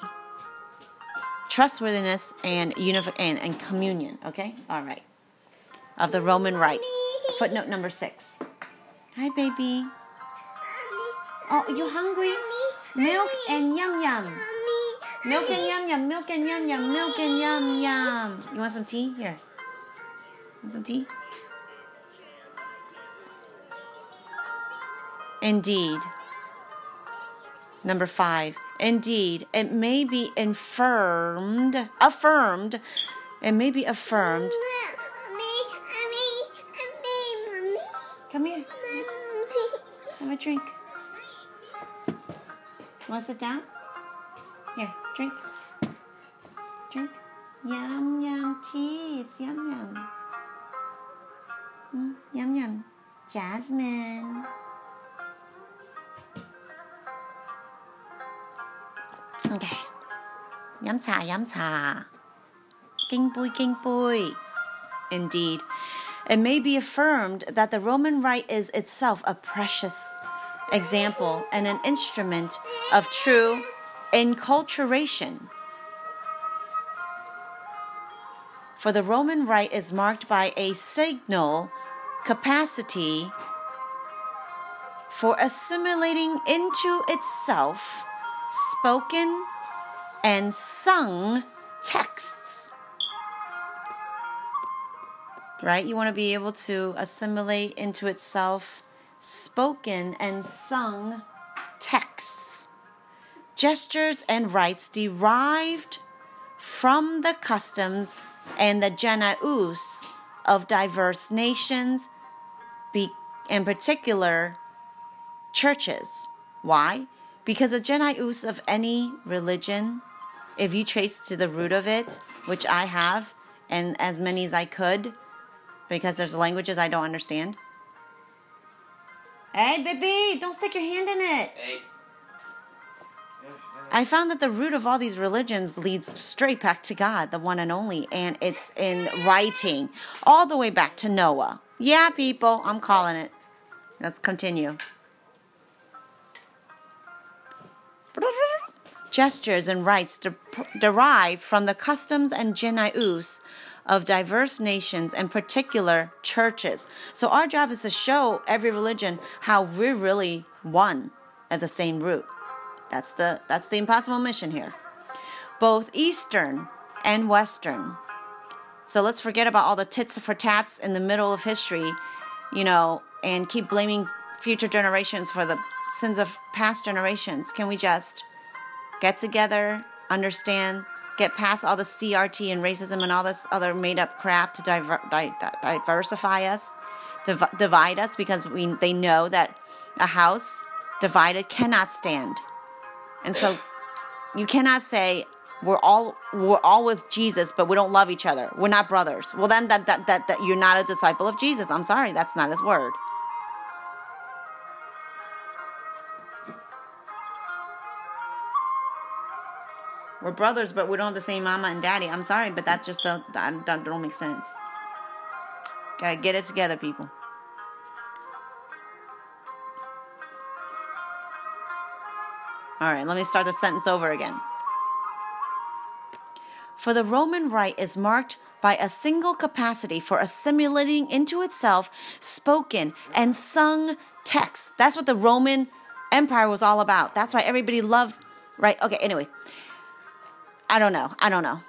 Speaker 1: trustworthiness and, unif- and, and communion. Okay? All right. Of the Roman Rite. Footnote number six. Hi, baby. Oh, you hungry? Milk and yum yum. Milk and yum yum. Milk and yum yum. Milk and yum yum. You want some tea? Here. Want some tea? Indeed. Number five. Indeed, it may be affirmed, affirmed, it may be affirmed. Come here. Have a drink. Want to sit down? Here, drink. Drink. Yum yum tea. It's yum yum. Mm, yum yum. Jasmine. Okay. 饮茶饮茶，敬杯敬杯。Indeed, it may be affirmed that the Roman Rite is itself a precious example and an instrument of true enculturation. For the Roman Rite is marked by a signal capacity for assimilating into itself spoken and sung texts. Right? You want to be able to assimilate into itself spoken and sung texts, gestures, and rites derived from the customs and the Janaus of diverse nations, in particular churches. Why? Because the Janaus of any religion, if you trace to the root of it, which I have, and as many as I could, because there's languages I don't understand. Hey, baby, don't stick your hand in it.
Speaker 6: Hey.
Speaker 1: I found that the root of all these religions leads straight back to God, the one and only, and it's in writing, all the way back to Noah. Yeah, people, I'm calling it. Let's continue. Gestures and rites de- derived from the customs and genaius of diverse nations and particular churches. So our job is to show every religion how we're really one at the same root. That's the that's the impossible mission here. Both Eastern and Western. So let's forget about all the tits for tats in the middle of history, you know, and keep blaming future generations for the sins of past generations. Can we just get together, understand, get past all the CRT and racism and all this other made up crap to diver, di, di, diversify us, div, divide us because we they know that a house divided cannot stand. And so you cannot say we're all we're all with Jesus, but we don't love each other. We're not brothers. Well, then that that that, that you're not a disciple of Jesus. I'm sorry, that's not His word. We're brothers, but we don't have the same mama and daddy. I'm sorry, but just that, that don't make sense. Gotta get it together, people. All right, let me start the sentence over again. For the Roman Rite is marked by a single capacity for assimilating into itself spoken and sung texts. That's what the Roman Empire was all about. That's why everybody loved, right? Okay, anyways. I don't know. I don't know.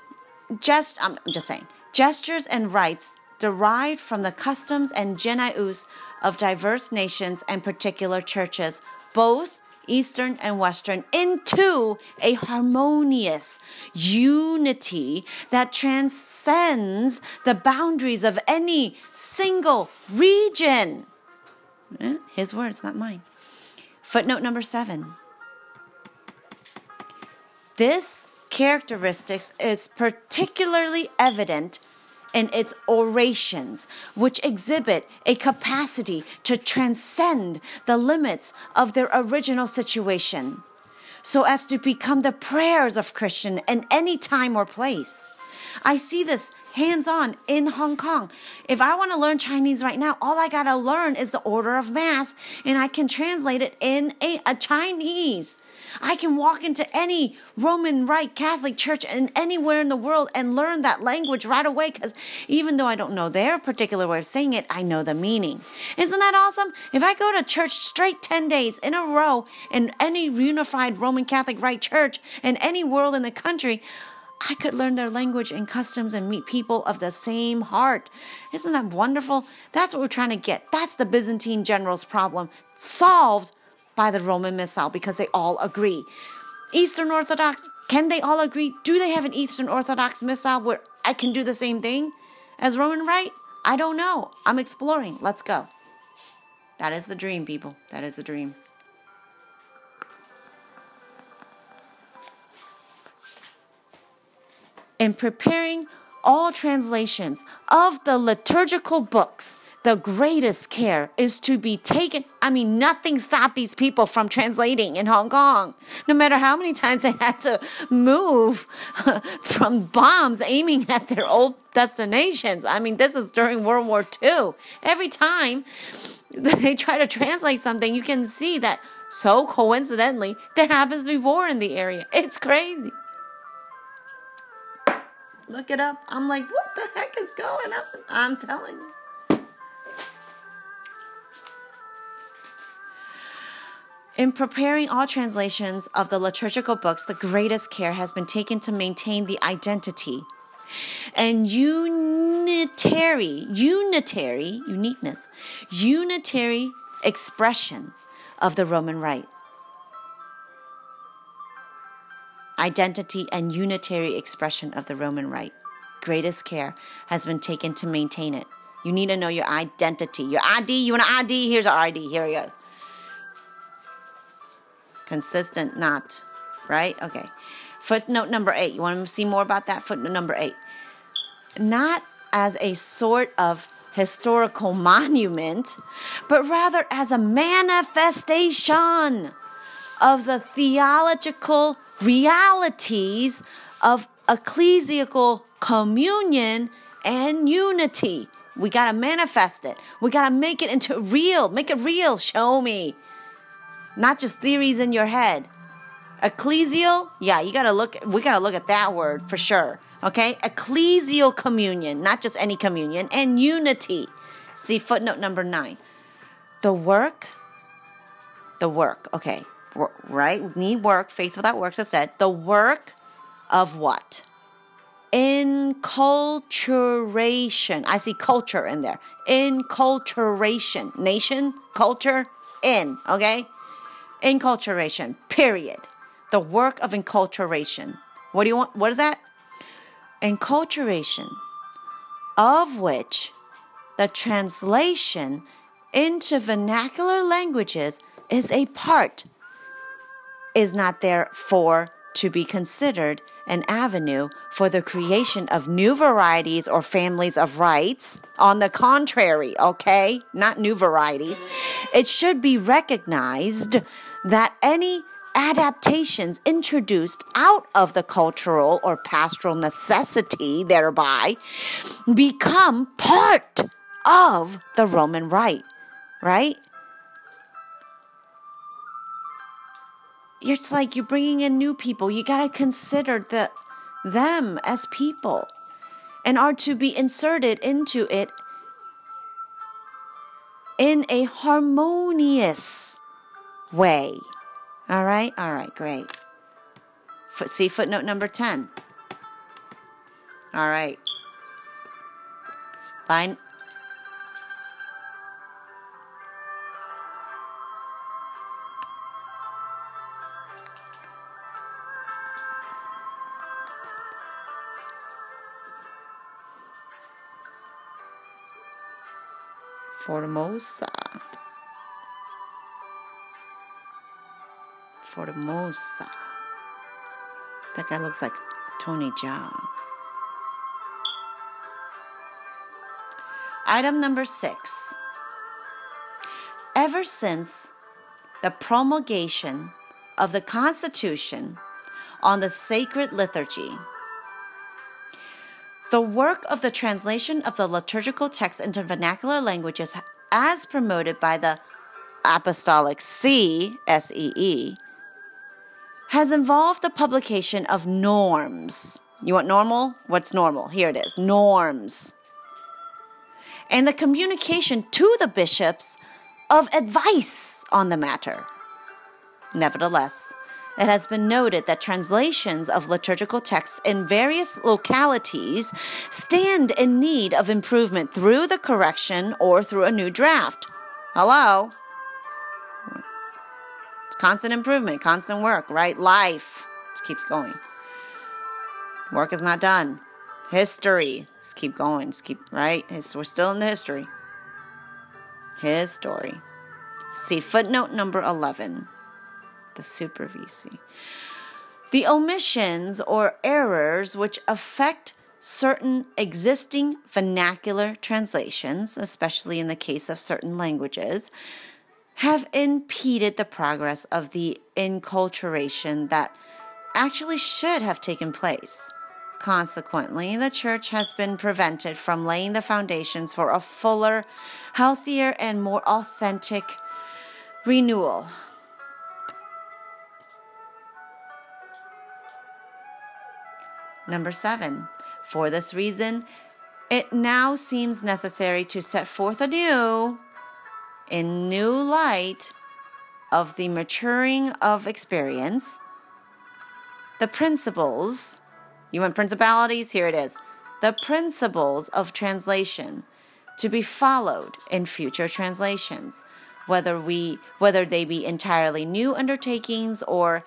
Speaker 1: Just, I'm just saying. Gestures and rites derived from the customs and genaius of diverse nations and particular churches, both Eastern and Western, into a harmonious unity that transcends the boundaries of any single region. Eh, His words, not mine. Footnote number seven. This characteristics is particularly evident in its orations, which exhibit a capacity to transcend the limits of their original situation. so as to become the prayers of Christian in any time or place. I see this hands on in Hong Kong. If I want to learn Chinese right now, all I got to learn is the order of Mass and I can translate it in a, a Chinese. I can walk into any Roman Rite Catholic church and anywhere in the world and learn that language right away because even though I don't know their particular way of saying it, I know the meaning. Isn't that awesome? If I go to church straight 10 days in a row in any unified Roman Catholic Rite church in any world in the country, I could learn their language and customs and meet people of the same heart. Isn't that wonderful? That's what we're trying to get. That's the Byzantine general's problem solved by the Roman Missal because they all agree. Eastern Orthodox, can they all agree? Do they have an Eastern Orthodox Missal where I can do the same thing as Roman Rite? I don't know. I'm exploring. Let's go. That is the dream, people. That is the dream. In preparing all translations of the liturgical books, the greatest care is to be taken. I mean, nothing stopped these people from translating in Hong Kong. No matter how many times they had to move from bombs aiming at their old destinations. I mean, this is during World War II. Every time they try to translate something, you can see that so coincidentally, that happens to be war in the area. It's crazy. Look it up. I'm like, what the heck is going on? I'm telling you. In preparing all translations of the liturgical books, the greatest care has been taken to maintain the identity and unitary, unitary, uniqueness, unitary expression of the Roman Rite. Identity and unitary expression of the Roman Rite. Greatest care has been taken to maintain it. You need to know your identity. Your ID, you want an ID? Here's our ID. Here he goes consistent, not, right? Okay. Footnote number eight. You want to see more about that? Footnote number eight. Not as a sort of historical monument, but rather as a manifestation of the theological realities of ecclesiastical communion and unity. We got to manifest it. We got to make it into real. Make it real. Show me not just theories in your head. Ecclesial, yeah, you gotta look. We gotta look at that word for sure. Okay, ecclesial communion, not just any communion, and unity. See footnote number nine. The work, the work. Okay, right? Need work. Faith without works, I said. The work of what? Inculturation. I see culture in there. Inculturation. Nation, culture, in. Okay enculturation, period. The work of enculturation. What do you want? What is that? Enculturation, of which the translation into vernacular languages is a part, is not therefore to be considered an avenue for the creation of new varieties or families of rites. On the contrary, okay, not new varieties. It should be recognized that any adaptations introduced out of the cultural or pastoral necessity thereby become part of the Roman rite, right? It's like you're bringing in new people. You got to consider the them as people and are to be inserted into it in a harmonious way. All right? All right, great. Foot, see footnote number 10. All right. Line. Formosa. Formosa. That guy looks like Tony Jaa. Item number six. Ever since the promulgation of the Constitution on the sacred liturgy. The work of the translation of the liturgical text into vernacular languages, as promoted by the Apostolic See, S E E, has involved the publication of norms. You want normal? What's normal? Here it is norms. And the communication to the bishops of advice on the matter. Nevertheless, it has been noted that translations of liturgical texts in various localities stand in need of improvement through the correction or through a new draft. Hello? Constant improvement, constant work, right? Life. It keeps going. Work is not done. History. Let's keep going. Let's keep, right? We're still in the history. His story. See footnote number 11 the Super VC. The omissions or errors which affect certain existing vernacular translations, especially in the case of certain languages, have impeded the progress of the enculturation that actually should have taken place. Consequently, the church has been prevented from laying the foundations for a fuller, healthier, and more authentic renewal Number seven, for this reason, it now seems necessary to set forth anew, in new light of the maturing of experience, the principles. You want principalities? Here it is. The principles of translation to be followed in future translations, whether we whether they be entirely new undertakings or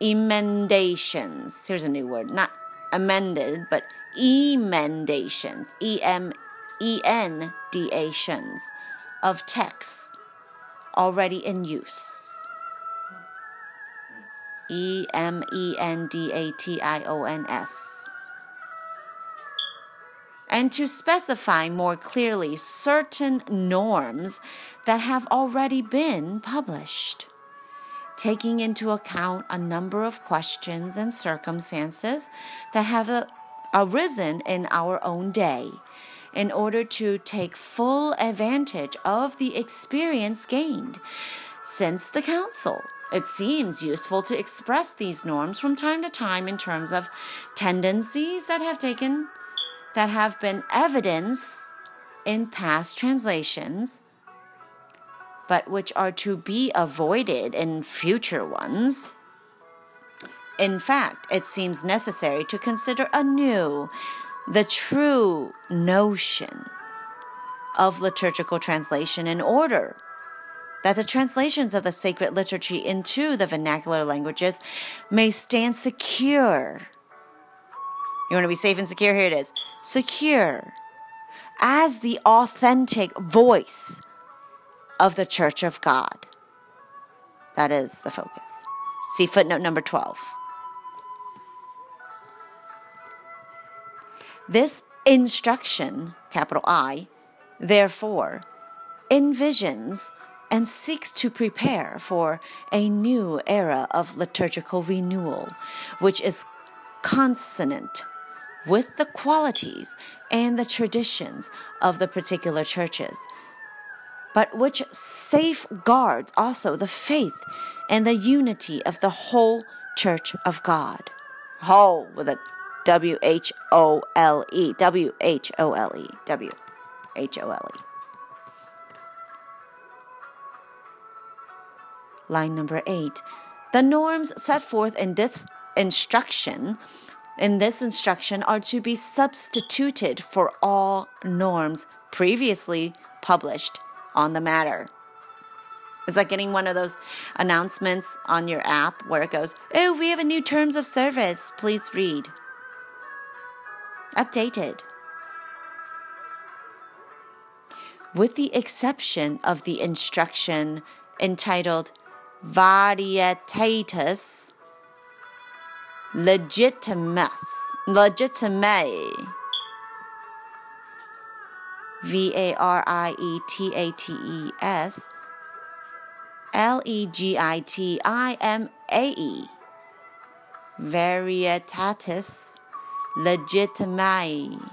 Speaker 1: emendations. Here's a new word, not amended, but emendations, E M E N D A of texts already in use. E M E N D A T I O N S. And to specify more clearly certain norms that have already been published taking into account a number of questions and circumstances that have uh, arisen in our own day in order to take full advantage of the experience gained since the council. It seems useful to express these norms from time to time in terms of tendencies that have taken that have been evidence in past translations but which are to be avoided in future ones. In fact, it seems necessary to consider anew the true notion of liturgical translation in order that the translations of the sacred liturgy into the vernacular languages may stand secure. You want to be safe and secure? Here it is secure as the authentic voice of the Church of God. That is the focus. See footnote number 12. This instruction, capital I, therefore, envisions and seeks to prepare for a new era of liturgical renewal, which is consonant with the qualities and the traditions of the particular churches but which safeguards also the faith and the unity of the whole Church of God. Whole with a W H O L E. W H O L E. W H O L E. Line number eight. The norms set forth in this instruction in this instruction are to be substituted for all norms previously published on the matter. It's like getting one of those announcements on your app where it goes, Oh, we have a new terms of service. Please read. Updated. With the exception of the instruction entitled Varietates Legitimus, Legitime V A R I E T A T E S, L E G I T I M A E. Varietates Legitimae.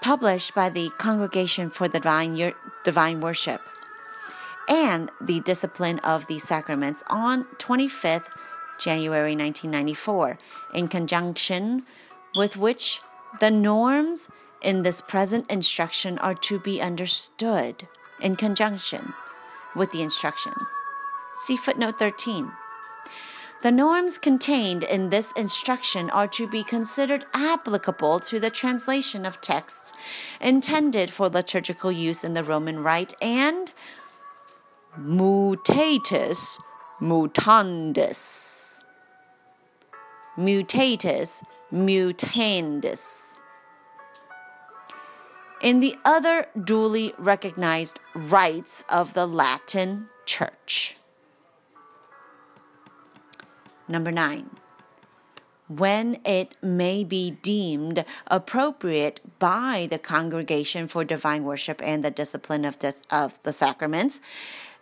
Speaker 1: Published by the Congregation for the Divine, Divine Worship and the Discipline of the Sacraments on 25th January 1994, in conjunction with which the norms in this present instruction are to be understood in conjunction with the instructions. See footnote 13. The norms contained in this instruction are to be considered applicable to the translation of texts intended for liturgical use in the Roman Rite and mutatis mutandis. Mutatis mutandis. In the other duly recognized rites of the Latin Church. Number nine when it may be deemed appropriate by the congregation for divine worship and the discipline of, this, of the sacraments,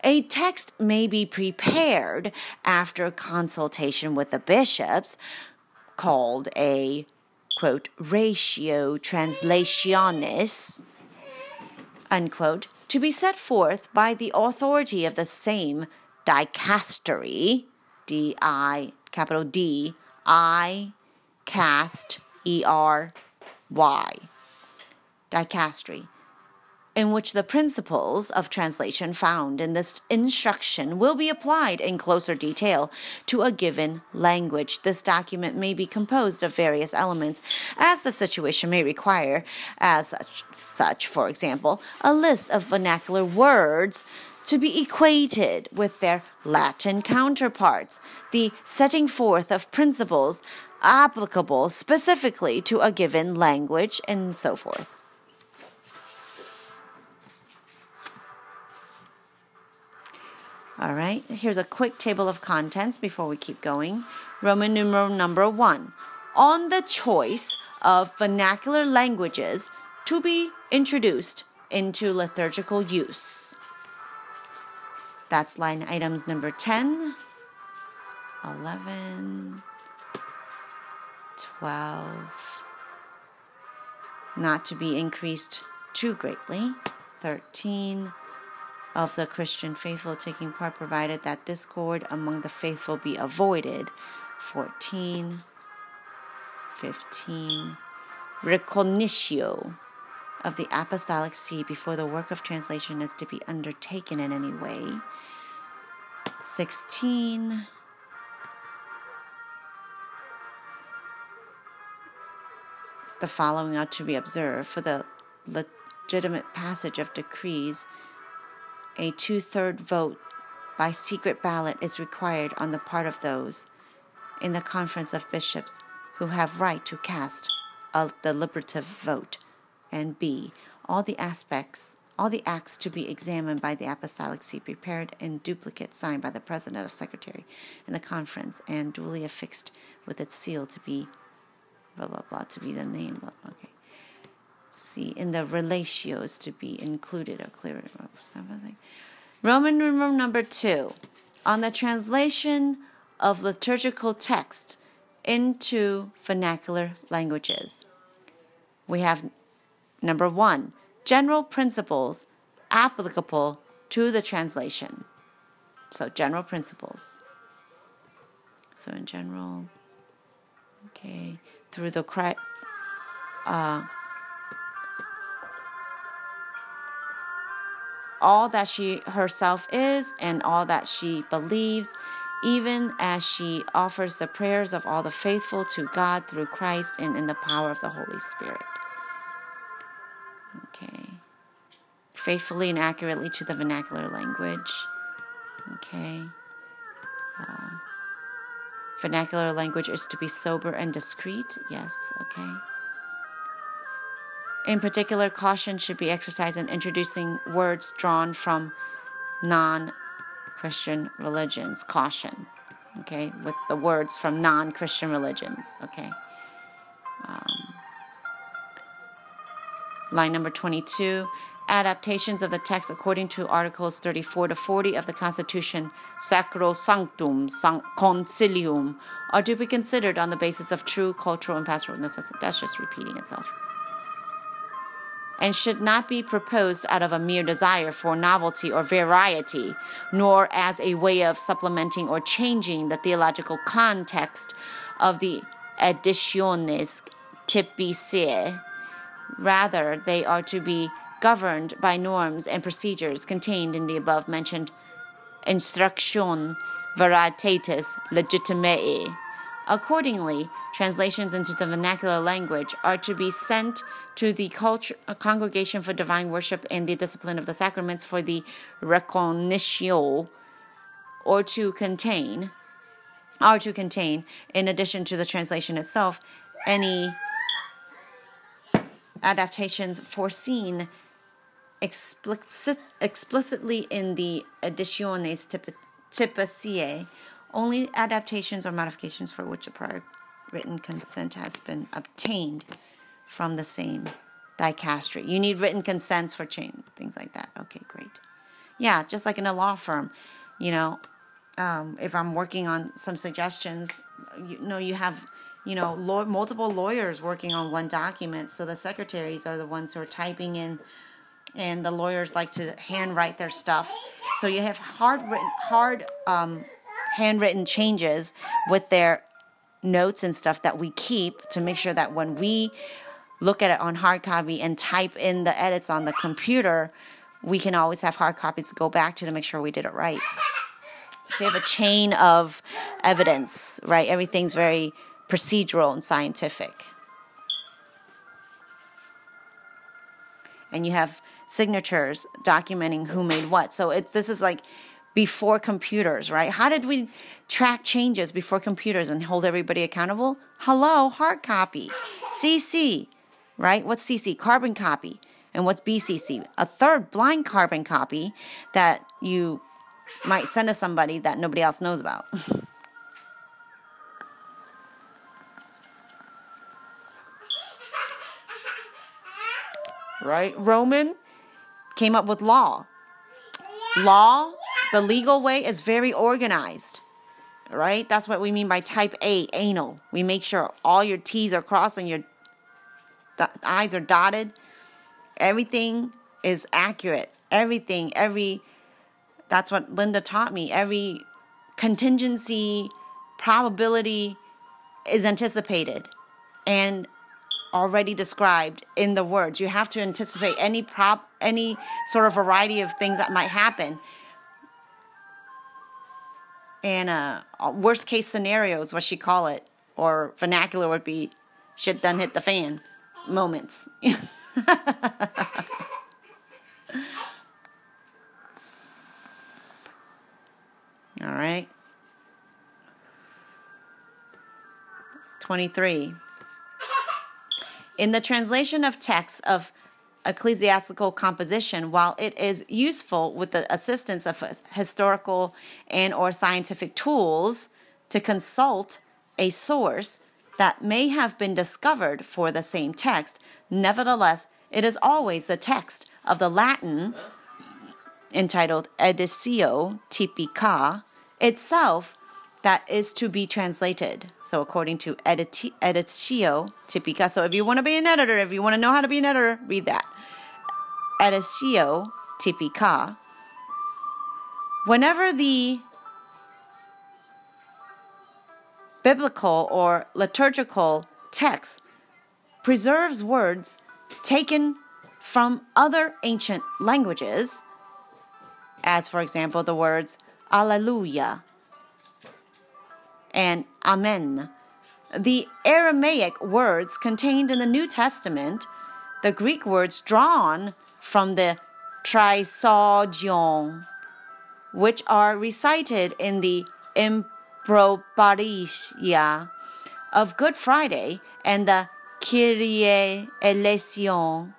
Speaker 1: a text may be prepared after consultation with the bishops, called a quote ratio translationis unquote to be set forth by the authority of the same dicastery d i capital d i cast e r y. Dicastery in which the principles of translation found in this instruction will be applied in closer detail to a given language. This document may be composed of various elements as the situation may require, as such, such for example, a list of vernacular words to be equated with their Latin counterparts, the setting forth of principles applicable specifically to a given language, and so forth. All right, here's a quick table of contents before we keep going. Roman numeral number one on the choice of vernacular languages to be introduced into liturgical use. That's line items number 10, 11, 12, not to be increased too greatly, 13, of the Christian faithful taking part, provided that discord among the faithful be avoided. 14, 15. Recognitio of the apostolic see before the work of translation is to be undertaken in any way. 16. The following are to be observed for the legitimate passage of decrees a two third vote by secret ballot is required on the part of those in the conference of bishops who have right to cast a deliberative vote. And b all the aspects all the acts to be examined by the apostolic see prepared in duplicate signed by the president of secretary in the conference and duly affixed with its seal to be blah blah blah to be the name okay see in the relatios to be included or clear something. Roman numeral number two on the translation of liturgical text into vernacular languages. We have number one general principles applicable to the translation. So, general principles. So, in general, okay, through the uh, all that she herself is and all that she believes, even as she offers the prayers of all the faithful to God through Christ and in the power of the Holy Spirit. Okay. Faithfully and accurately to the vernacular language. Okay. Uh, vernacular language is to be sober and discreet. Yes, okay. In particular, caution should be exercised in introducing words drawn from non Christian religions. Caution, okay, with the words from non Christian religions, okay. Um, line number 22 adaptations of the text according to Articles 34 to 40 of the Constitution, Sacrosanctum San- Concilium, are to be considered on the basis of true cultural and pastoral necessity. That's just repeating itself. And should not be proposed out of a mere desire for novelty or variety, nor as a way of supplementing or changing the theological context of the editiones typicae. Rather, they are to be governed by norms and procedures contained in the above mentioned Instruction Varietates Legitimae. Accordingly, translations into the vernacular language are to be sent to the culture, uh, Congregation for Divine Worship and the Discipline of the Sacraments for the recognition or to contain are to contain, in addition to the translation itself, any adaptations foreseen explicit, explicitly in the Editiones Typ- Typicae, only adaptations or modifications for which a prior written consent has been obtained from the same dicastery. You need written consents for change, things like that. Okay, great. Yeah, just like in a law firm, you know, um, if I'm working on some suggestions, you know, you have, you know, law- multiple lawyers working on one document. So the secretaries are the ones who are typing in, and the lawyers like to handwrite their stuff. So you have hard written, hard um, handwritten changes with their notes and stuff that we keep to make sure that when we look at it on hard copy and type in the edits on the computer, we can always have hard copies to go back to to make sure we did it right. So you have a chain of evidence, right? Everything's very procedural and scientific. And you have signatures documenting who made what. So it's this is like before computers, right? How did we track changes before computers and hold everybody accountable? Hello, hard copy. CC, right? What's CC? Carbon copy. And what's BCC? A third blind carbon copy that you might send to somebody that nobody else knows about. right? Roman came up with law. Law, the legal way, is very organized. Right? That's what we mean by type A, anal. We make sure all your T's are crossed and your I's are dotted. Everything is accurate. Everything, every that's what Linda taught me. Every contingency, probability is anticipated and already described in the words. You have to anticipate any prop, any sort of variety of things that might happen. And uh, worst case scenarios, what she call it, or vernacular would be shit done hit the fan moments. All right. 23. In the translation of texts of ecclesiastical composition, while it is useful with the assistance of historical and or scientific tools to consult a source that may have been discovered for the same text, nevertheless, it is always the text of the Latin entitled Editio Typica itself that is to be translated. So, according to editi- Editio Typica. So, if you want to be an editor, if you want to know how to be an editor, read that. Editio Typica. Whenever the biblical or liturgical text preserves words taken from other ancient languages, as for example the words Alleluia and Amen. The Aramaic words contained in the New Testament, the Greek words drawn from the Trisagion, which are recited in the Improperia of Good Friday and the Kyrie eleison,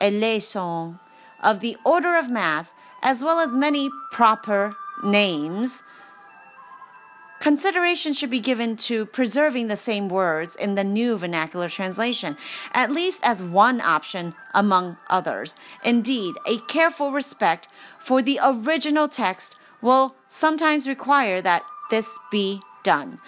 Speaker 1: eleison of the Order of Mass, as well as many proper names Consideration should be given to preserving the same words in the new vernacular translation, at least as one option among others. Indeed, a careful respect for the original text will sometimes require that this be done.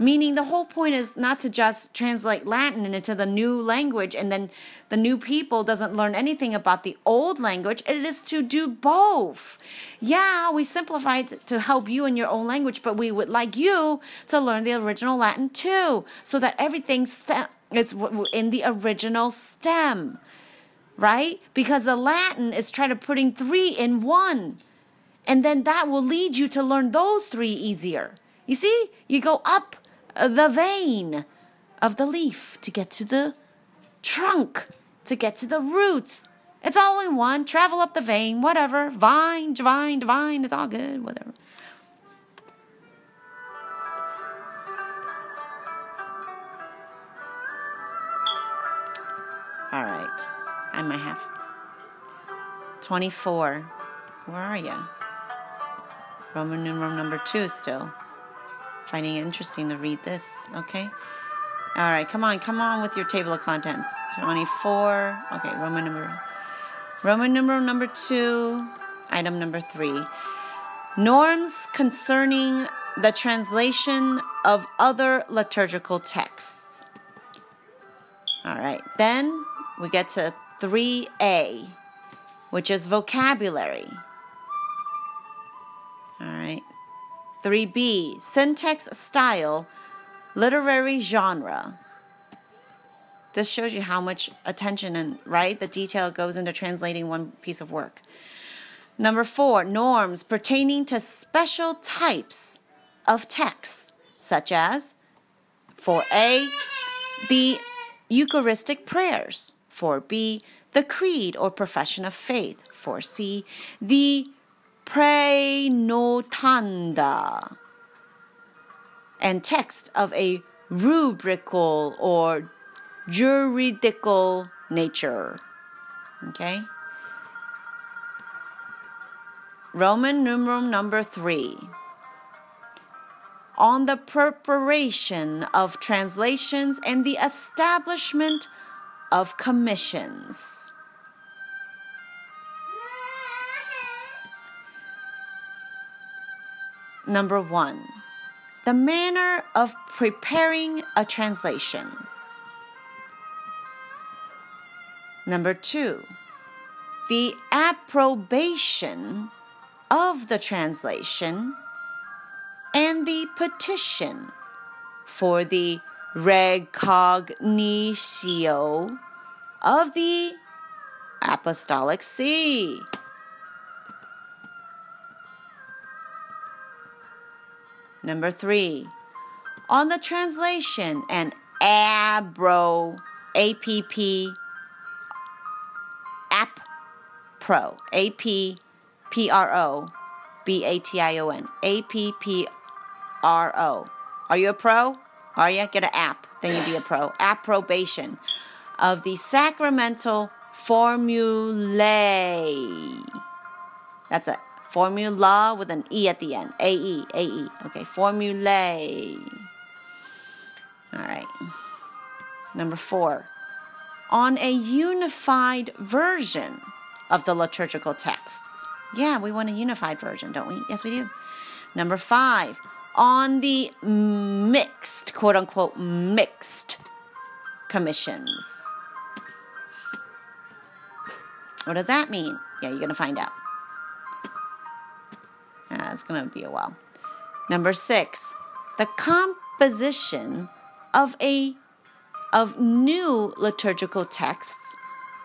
Speaker 1: Meaning, the whole point is not to just translate Latin into the new language and then the new people doesn't learn anything about the old language. It is to do both. Yeah, we simplified to help you in your own language, but we would like you to learn the original Latin too, so that everything is in the original stem, right? Because the Latin is trying to putting three in one. And then that will lead you to learn those three easier. You see, you go up Uh, the vein of the leaf to get to the trunk, to get to the roots. It's all in one. Travel up the vein, whatever. Vine, divine, divine. It's all good, whatever. All right. I might have 24. Where are you? Roman numeral number two still finding it interesting to read this, okay? All right, come on, come on with your table of contents. 24. Okay, Roman number Roman numeral number 2, item number 3. Norms concerning the translation of other liturgical texts. All right, then we get to 3A, which is vocabulary. All right. 3b, syntax style, literary genre. This shows you how much attention and right the detail goes into translating one piece of work. Number four, norms pertaining to special types of texts, such as 4a, the Eucharistic prayers, 4b, the creed or profession of faith, 4c, the prenotanda, and text of a rubrical or juridical nature. Okay? Roman numeral number three. On the preparation of translations and the establishment of commissions. Number one, the manner of preparing a translation. Number two, the approbation of the translation and the petition for the recognitio of the Apostolic See. Number three, on the translation and ABRO, A-P-P, app pro, A-P-P-R-O, B-A-T-I-O-N, A-P-P-R-O. Are you a pro? Are you? Get an app, then you be a pro. Approbation of the sacramental formulae. That's it. Formula with an E at the end. A E, A E. Okay, formulae. All right. Number four. On a unified version of the liturgical texts. Yeah, we want a unified version, don't we? Yes, we do. Number five. On the mixed, quote unquote, mixed commissions. What does that mean? Yeah, you're going to find out. Uh, it's going to be a while. Number six, the composition of a of new liturgical texts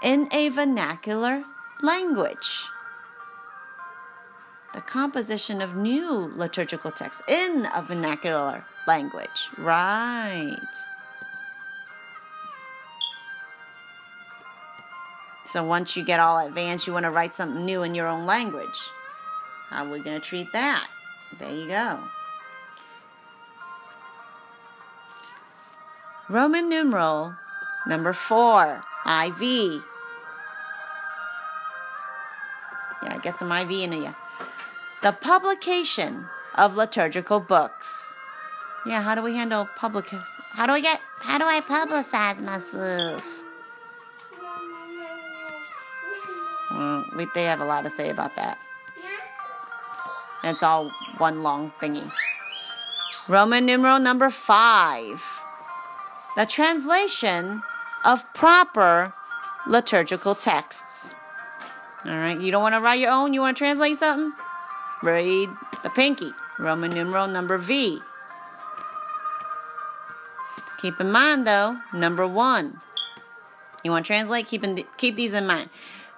Speaker 1: in a vernacular language. The composition of new liturgical texts in a vernacular language. Right. So once you get all advanced, you want to write something new in your own language. How are we going to treat that? There you go. Roman numeral number four, IV. Yeah, I get some IV in you. The publication of liturgical books. Yeah, how do we handle public? How do I get? How do I publicize myself? Well, we, they have a lot to say about that. It's all one long thingy. Roman numeral number five. The translation of proper liturgical texts. All right, you don't want to write your own, you want to translate something? Read the pinky, Roman numeral number V. Keep in mind though, number one. You want to translate? Keep, in keep these in mind.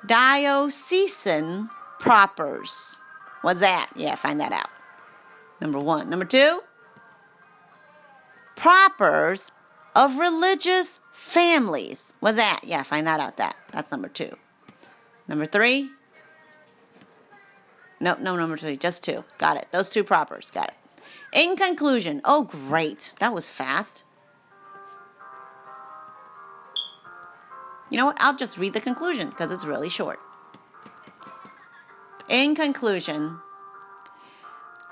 Speaker 1: Diocesan propers. What's that? Yeah, find that out. Number one. Number two, propers of religious families. What's that? Yeah, find that out. That that's number two. Number three. No, no, number three. Just two. Got it. Those two propers. Got it. In conclusion, oh great, that was fast. You know what? I'll just read the conclusion because it's really short. In conclusion,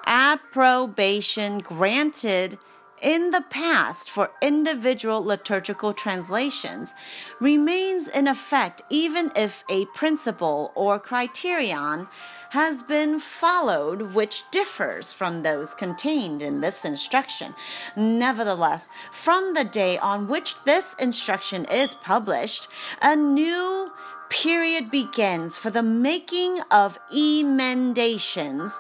Speaker 1: approbation granted in the past for individual liturgical translations remains in effect even if a principle or criterion has been followed which differs from those contained in this instruction. Nevertheless, from the day on which this instruction is published, a new period begins for the making of emendations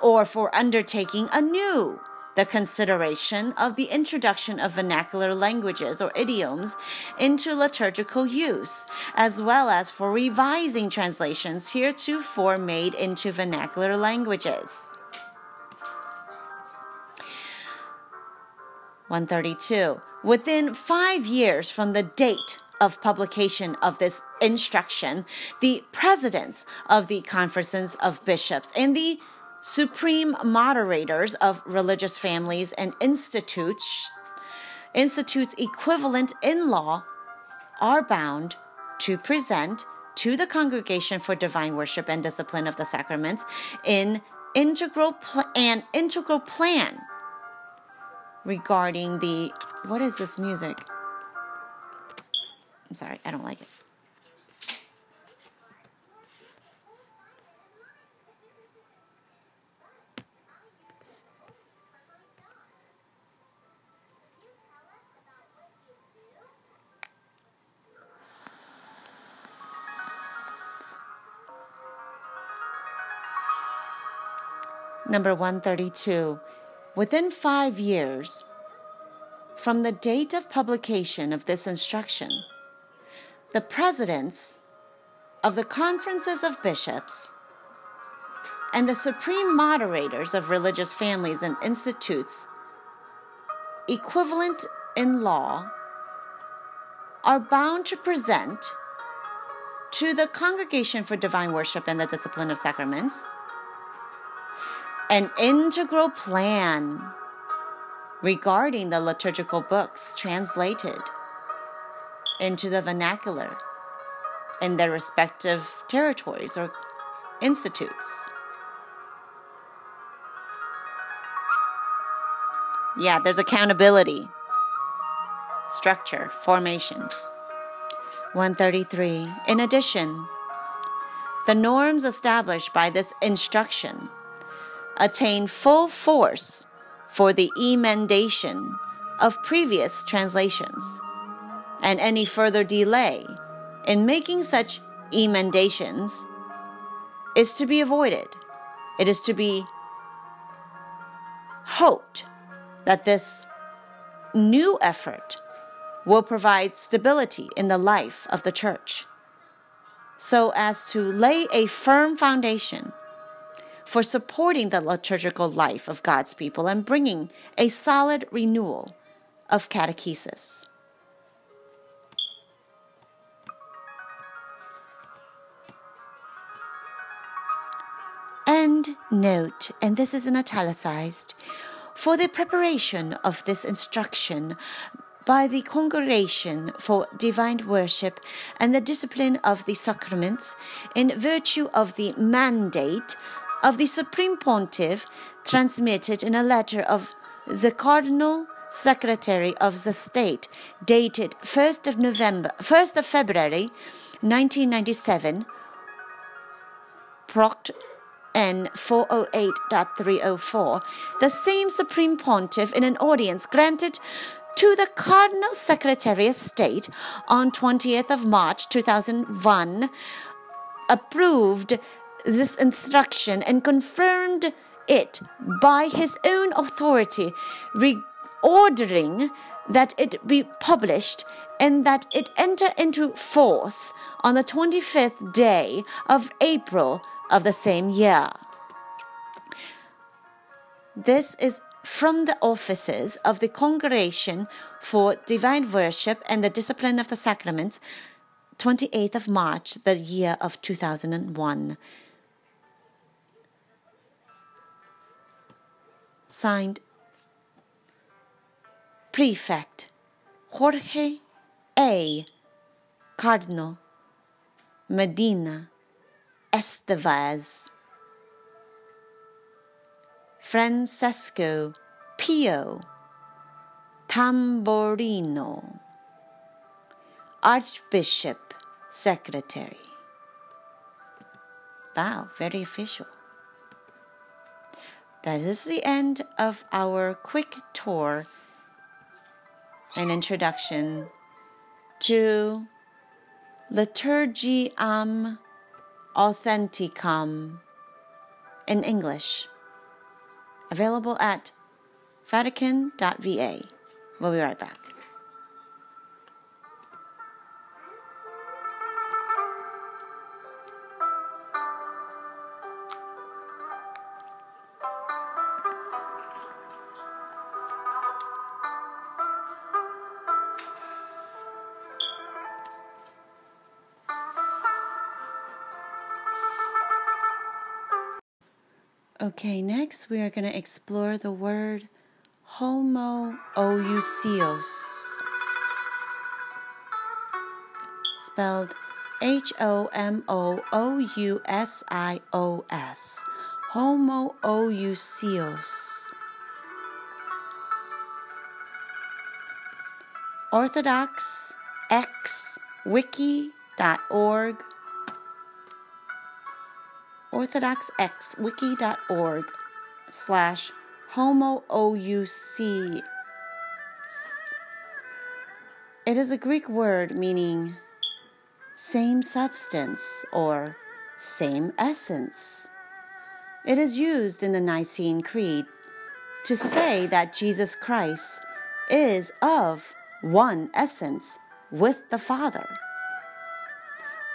Speaker 1: or for undertaking anew the consideration of the introduction of vernacular languages or idioms into liturgical use, as well as for revising translations heretofore made into vernacular languages. 132. Within five years from the date of publication of this instruction, the presidents of the conferences of bishops and the supreme moderators of religious families and institutes, institutes equivalent in law, are bound to present to the congregation for divine worship and discipline of the sacraments in integral pl- an integral plan regarding the what is this music? I'm sorry, I don't like it. Number 132. Within five years from the date of publication of this instruction, the presidents of the conferences of bishops and the supreme moderators of religious families and institutes, equivalent in law, are bound to present to the Congregation for Divine Worship and the Discipline of Sacraments an integral plan regarding the liturgical books translated into the vernacular in their respective territories or institutes. Yeah, there's accountability, structure, formation. 133. In addition, the norms established by this instruction attain full force for the emendation of previous translations, and any further delay in making such emendations is to be avoided. It is to be hoped that this new effort will provide stability in the life of the church so as to lay a firm foundation for supporting the liturgical life of God's people and bringing a solid renewal of catechesis. And note, and this is in italicized, for the preparation of this instruction by the Congregation for Divine Worship and the Discipline of the Sacraments, in virtue of the mandate of the Supreme Pontiff transmitted in a letter of the Cardinal Secretary of the State dated 1st of November 1st of February 1997 Proct N 408.304 the same Supreme Pontiff in an audience granted to the Cardinal Secretary of State on 20th of March 2001 approved this instruction and confirmed it by his own authority, ordering that it be published and that it enter into force on the 25th day of April of the same year. This is from the offices of the Congregation for Divine Worship and the Discipline of the Sacraments, 28th of March, the year of 2001. Signed, Prefect Jorge A. Cardinal Medina Estevez. Francesco Pio Tamburrino, Archbishop Secretary. Wow, very official. That is the end of our quick tour and introduction to Liturgiam Authenticam in English available at Vatican.va. We'll be right back. Okay, next we are going to explore the word homoousios, spelled H O M O O U S I O S. Homoousios. Orthodox X Wiki.org orthodoxxwiki.org slash homoouc. It is a Greek word meaning same substance or same essence. It is used in the Nicene Creed to say that Jesus Christ is of one essence with the Father.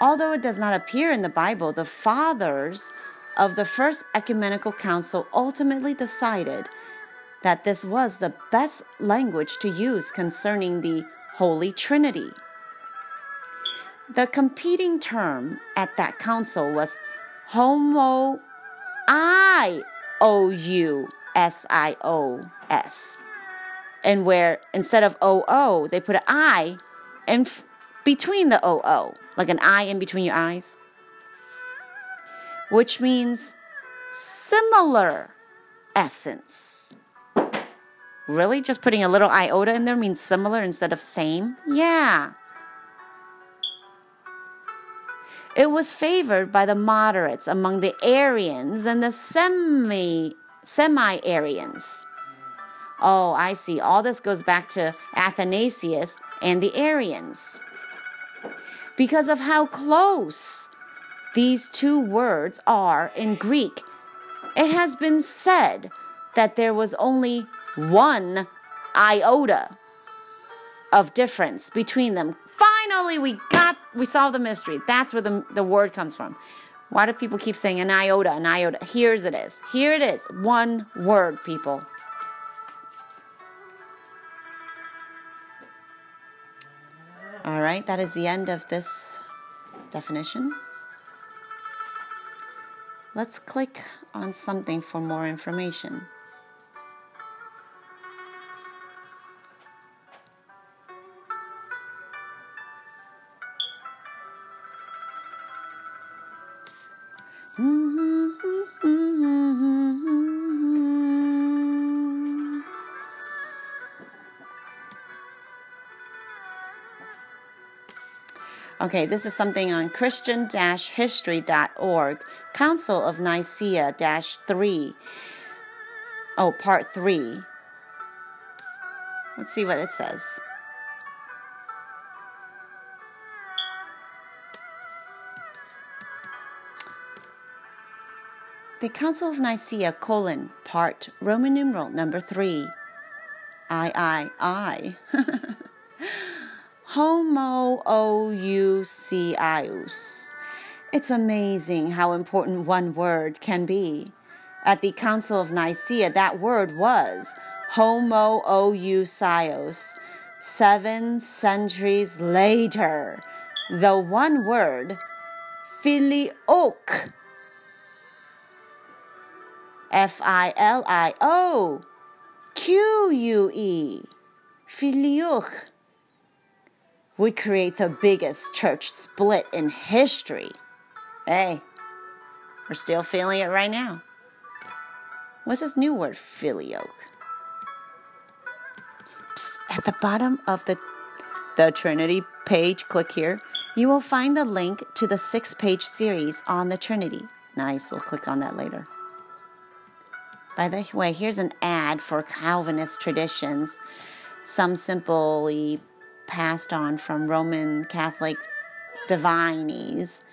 Speaker 1: Although it does not appear in the Bible, the fathers of the First Ecumenical Council ultimately decided that this was the best language to use concerning the Holy Trinity. The competing term at that council was homo I O U S I O S. And where instead of O O, they put an I in f- between the O O like an eye in between your eyes, which means similar essence. Really? Just putting a little iota in there means similar instead of same? Yeah. It was favored by the moderates among the Arians and the semi semi Arians. Oh, I see. All this goes back to Athanasius and the Arians because of how close these two words are in Greek. It has been said that there was only one iota of difference between them. Finally, we got, we solved the mystery. That's where the, the word comes from. Why do people keep saying an iota, an iota? Here's it is. Here it is. One word, people. All right, that is the end of this definition. Let's click on something for more information. Okay, this is something on Christian history.org, Council of Nicaea 3. Oh, part 3. Let's see what it says. The Council of Nicaea, colon, part, Roman numeral number 3. I, I, I. Homoousios. It's amazing how important one word can be. At the Council of Nicaea, that word was homoousios. Seven centuries later, the one word, filioque, F I L I O Q U E, filioque, would create the biggest church split in history. Hey, we're still feeling it right now. What's this new word, filioque? At the bottom of the, the Trinity page, click here. You will find the link to the six page series on the Trinity. Nice, we'll click on that later. By the way, here's an ad for Calvinist traditions, some simply passed on from Roman Catholic divinities,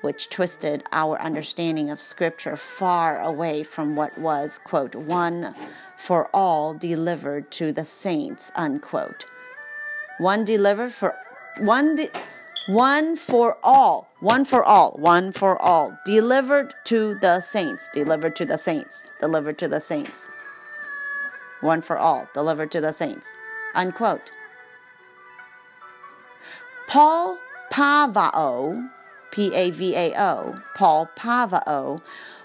Speaker 1: which twisted our understanding of Scripture far away from what was, quote, one for all delivered to the saints, unquote. One delivered for one. De- one for all, one for all, one for all, delivered to the saints, delivered to the saints, delivered to the saints. One for all, delivered to the saints. Unquote. Paul Pavao, P A V A O, Paul Pavao,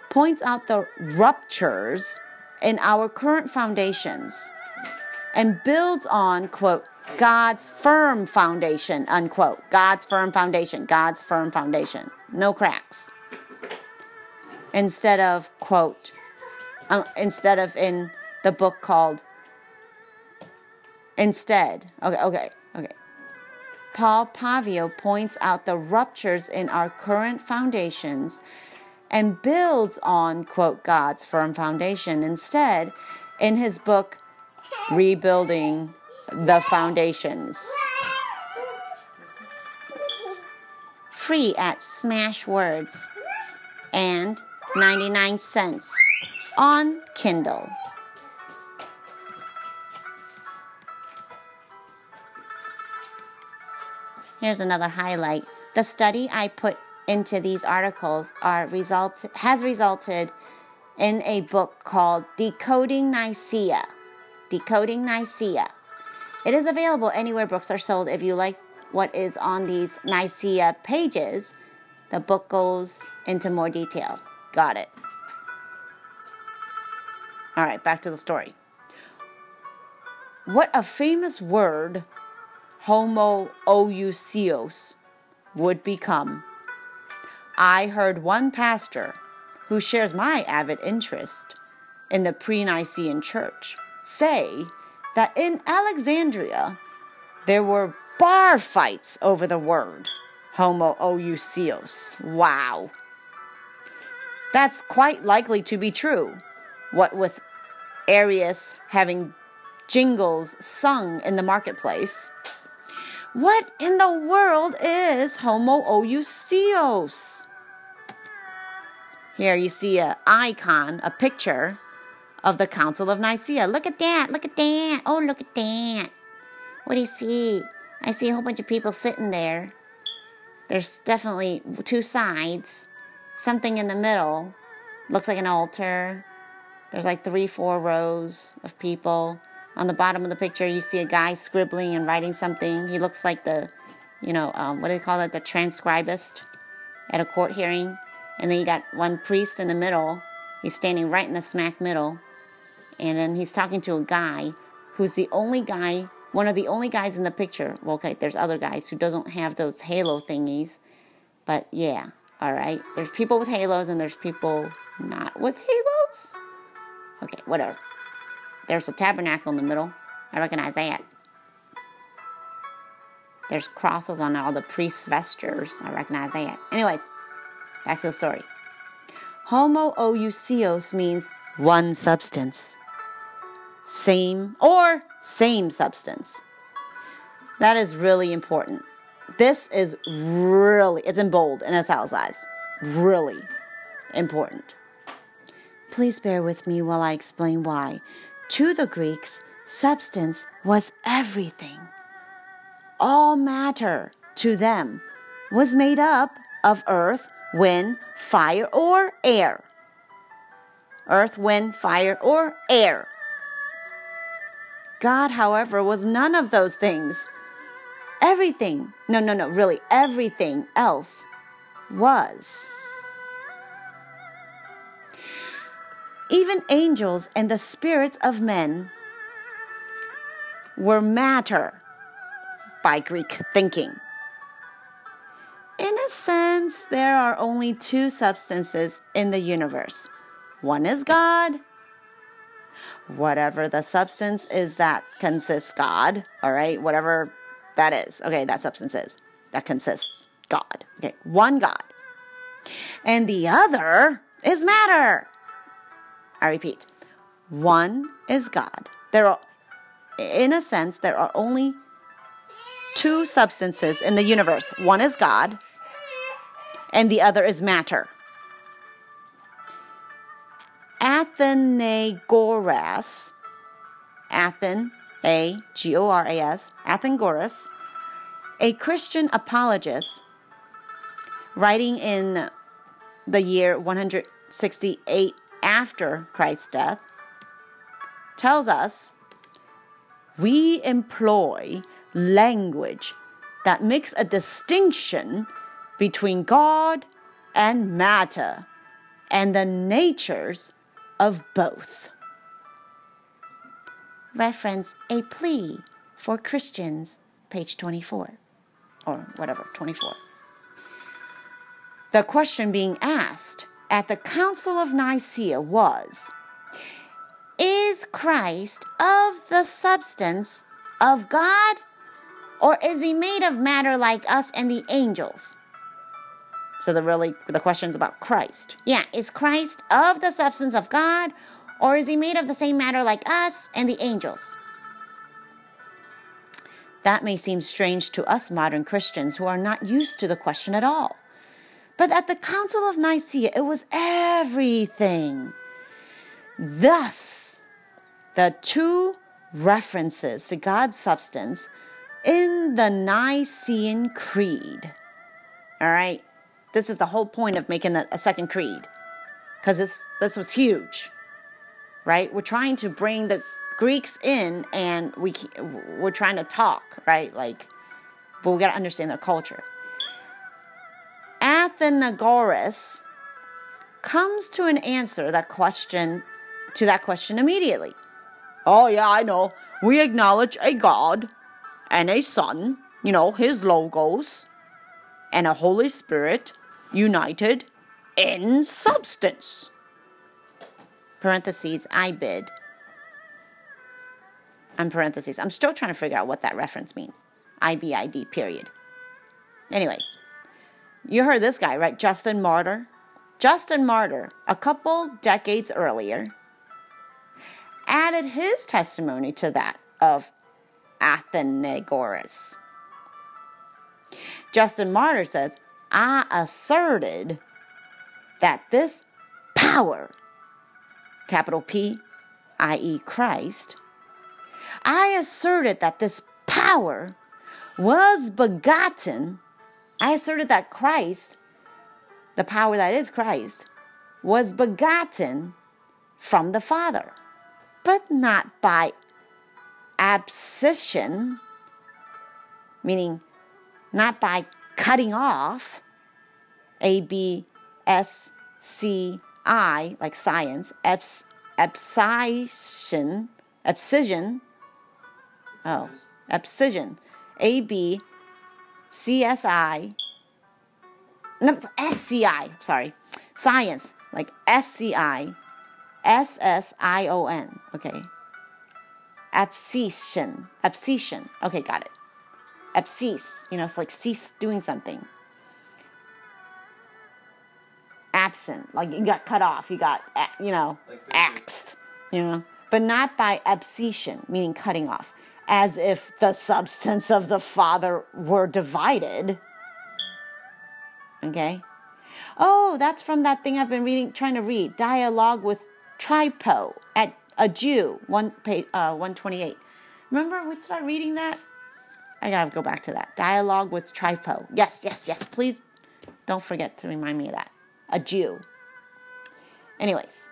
Speaker 1: points out the ruptures in our current foundations and builds on, quote, God's firm foundation, unquote. God's firm foundation, God's firm foundation. No cracks. Instead of, quote, um, instead of in the book called, instead, okay, okay, okay. Paul Pavao points out the ruptures in our current foundations and builds on, quote, God's firm foundation instead in his book, Rebuilding the foundations. Free at Smashwords and 99 cents on Kindle. Here's another highlight. The study I put into these articles are result has resulted in a book called Decoding Nicaea. Decoding Nicaea it is available anywhere books are sold. If you like what is on these Nicaea pages, the book goes into more detail. Got it. All right, back to the story. What a famous word homoousios would become. I heard one pastor who shares my avid interest in the pre Nicene church say that in Alexandria there were bar fights over the word Homo homoousios. Wow. That's quite likely to be true. What with Arius having jingles sung in the marketplace. What in the world is Homo homoousios? Here you see an icon, a picture of the Council of Nicaea. Look at that. Look at that. Oh, look at that. What do you see? I see a whole bunch of people sitting there. There's definitely two sides, something in the middle. Looks like an altar. There's like three, four rows of people. On the bottom of the picture, you see a guy scribbling and writing something. He looks like the, you know, um, what do they call it? The transcribist at a court hearing. And then you got one priest in the middle. He's standing right in the smack middle and then he's talking to a guy who's the only guy, one of the only guys in the picture. Well, okay, there's other guys who doesn't have those halo thingies, but yeah, all right. There's people with halos and there's people not with halos. Okay, whatever. There's a tabernacle in the middle. I recognize that. There's crosses on all the priests' vestures. I recognize that. Anyways, back to the story. Homo Homoousios means one substance, same or same substance. That is really important. This is really, it's in bold and italicized. Really important. Please bear with me while I explain why. To the Greeks, substance was everything. All matter to them was made up of earth, wind, fire, or air. Earth, wind, fire, or air. God, however, was none of those things. Everything, no, no, no, really, everything else was. Even angels and the spirits of men were matter by Greek thinking. In a sense, there are only two substances in the universe one is God. Whatever the substance is that consists God, all right, whatever that is, okay, that substance is, that consists God, okay, one God. And the other is matter. I repeat, one is God. There are, in a sense, there are only two substances in the universe. One is God, and the other is matter. Athenagoras, Athen, A G O R A S, Athenagoras, a Christian apologist, writing in the year 168 after Christ's death, tells us we employ language that makes a distinction between God and matter and the natures of both. Reference a plea for Christians, page 24, or whatever, 24. The question being asked at the Council of Nicaea was Is Christ of the substance of God, or is he made of matter like us and the angels? So the really the question is about Christ. Yeah, is Christ of the substance of God, or is he made of the same matter like us and the angels? That may seem strange to us modern Christians who are not used to the question at all. But at the Council of Nicaea, it was everything. Thus, the two references to God's substance in the Nicene Creed. All right, this is the whole point of making a, second creed, because this this was huge, right? We're trying to bring the Greeks in, and we we're trying to talk, right? Like, but we got to understand their culture. Athenagoras comes to an answer that question to that question immediately. Oh yeah, I know. We acknowledge a God and a Son, you know, his logos, and a Holy Spirit united in substance. Parentheses, I bid. And parentheses. I'm still trying to figure out what that reference means. IBID, period. Anyways, you heard this guy, right? Justin Martyr. Justin Martyr, a couple decades earlier, added his testimony to that of Athenagoras. Justin Martyr says, I asserted that this power, capital P, i.e., Christ, I asserted that this power was begotten. I asserted that Christ, the power that is Christ, was begotten from the Father, but not by abscission, meaning not by cutting off A B S C I, like science, abs, abscission, abscission, oh, abscission, A B C S I, no, S C I, sorry, science, like S C I, S S I O N, okay. Abscission, abscission, okay, got it. abscess, you know, it's like cease doing something. Absent, like you got cut off, you got, you know,
Speaker 6: Like
Speaker 1: axed, you know, but not by abscission, meaning cutting off, as if the substance of the Father were divided. Okay? Oh, that's from that thing I've been reading, trying to read. Dialogue with Trypho at a Jew, one page, uh, 128. Remember we started reading that? I gotta go back to that. Dialogue with Trypho. Yes, yes, yes. Please don't forget to remind me of that. A Jew. Anyways.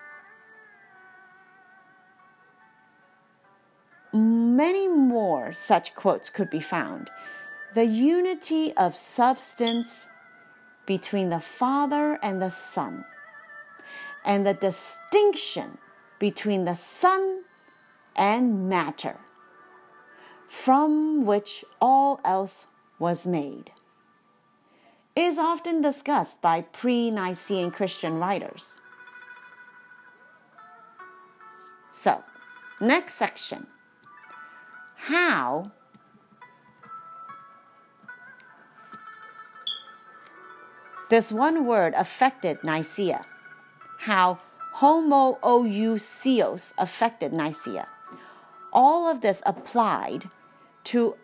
Speaker 1: Many more such quotes could be found. The unity of substance between the Father and the Son, and the distinction between the Son and matter, from which all else was made, is often discussed by pre Nicene Christian writers. So, next section how this one word affected Nicaea, how homoousios affected Nicaea. All of this applied to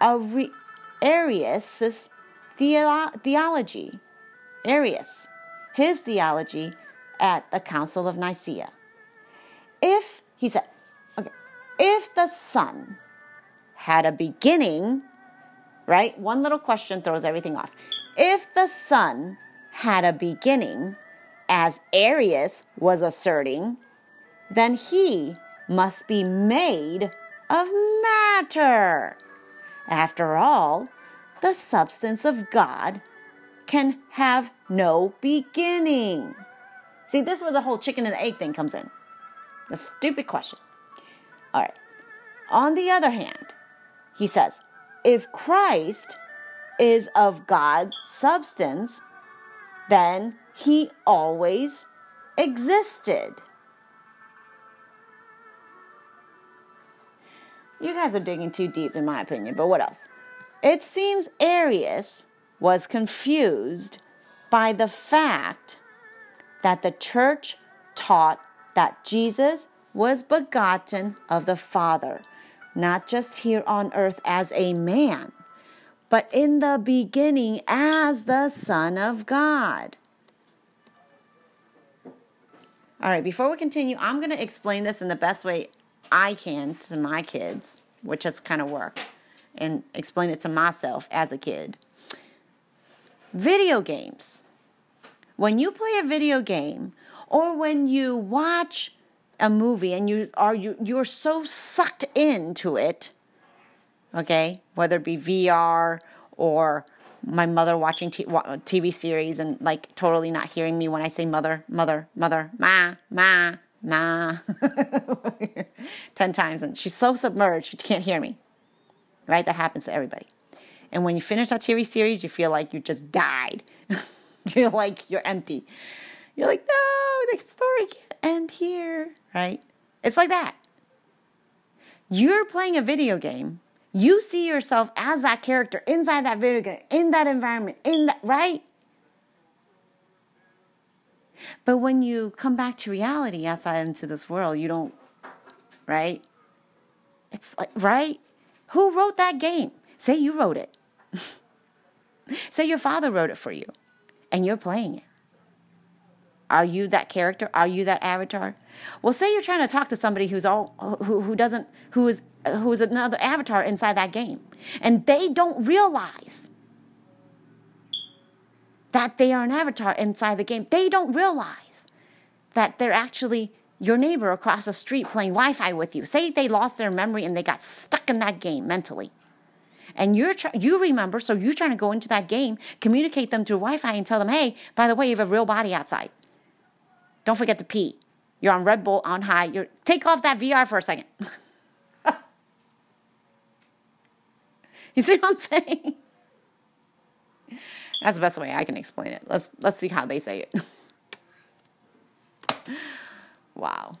Speaker 1: Ari- Arius' theolo- theology, Arius, his theology at the Council of Nicaea. If, he said, okay, if the Son had a beginning, right? One little question throws everything off. If the sun had a beginning, as Arius was asserting, then he must be made of matter. After all, the substance of God can have no beginning. See, this is where the whole chicken and egg thing comes in. The stupid question. All right. On the other hand, he says, if Christ is of God's substance, then he always existed. You guys are digging too deep, in my opinion, but what else? It seems Arius was confused by the fact that the church taught that Jesus was begotten of the Father, not just here on earth as a man, but in the beginning as the Son of God. All right, before we continue, I'm going to explain this in the best way I can to my kids, which has kind of worked, and explain it to myself as a kid. Video games. When you play a video game or when you watch a movie and you are you you're so sucked into it, okay, whether it be VR or my mother watching TV series and like totally not hearing me when I say mother, mother, mother, ma, ma, ma, 10 times. And she's so submerged, she can't hear me. Right? That happens to everybody. And when you finish that TV series, you feel like you just died. you're like, you're empty. You're like, no, the story end here. Right? It's like that. You're playing a video game you see yourself as that character inside that video game, in that environment, in that, right? But when you come back to reality outside into this world, you don't, right? It's like, right? Who wrote that game? Say you wrote it. Say your father wrote it for you and you're playing it. Are you that character? Are you that avatar? Well, say you're trying to talk to somebody who's all who, who doesn't who is who is another avatar inside that game, and they don't realize that they are an avatar inside the game. They don't realize that they're actually your neighbor across the street playing Wi-Fi with you. Say they lost their memory and they got stuck in that game mentally. And you're try- you remember, so you're trying to go into that game, communicate them through Wi-Fi, and tell them, "Hey, by the way, you have a real body outside. Don't forget to pee. You're on Red Bull on high. You're take off that VR for a second. you see what I'm saying? That's the best way I can explain it. Let's let's see how they say it. wow.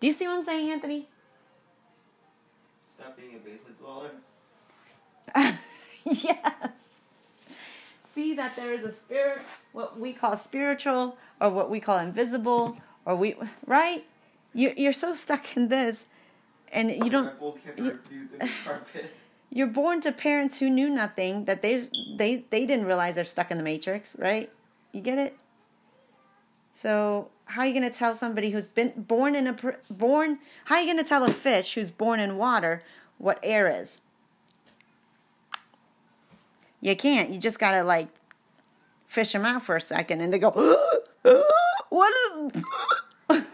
Speaker 1: Do you see what I'm saying, Anthony?
Speaker 6: Stop being a basement dweller.
Speaker 1: yes. See that there is a spirit, what we call spiritual, or what we call invisible, or we, right? You, you're so stuck in this, and you don't. You, you're born to parents who knew nothing, that they, they, they didn't realize they're stuck in the matrix, right? You get it? So how are you going to tell somebody who's been born in a born? How are you going to tell a fish who's born in water what air is? You can't. You just gotta like fish them out for a second, and they go, "What is?"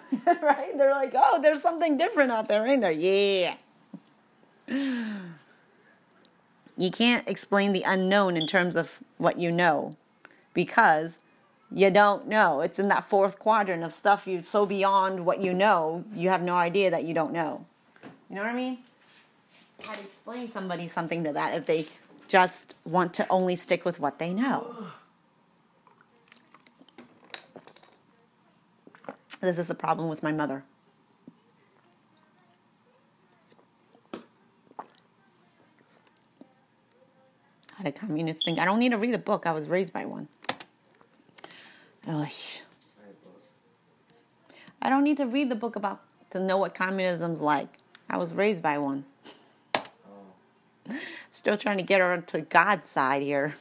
Speaker 1: right? They're like, "Oh, there's something different out there, ain't there?" Yeah. You can't explain the unknown in terms of what you know, because you don't know. It's in that fourth quadrant of stuff you so beyond what you know, you have no idea that you don't know. You know what I mean? How to explain somebody something to that if they just want to only stick with what they know. This is a problem with my mother. How did communists think? I don't need to read a book. I was raised by one. Ugh. I don't need to read the book about to know what communism's like. I was raised by one. Still trying to get her onto God's side here.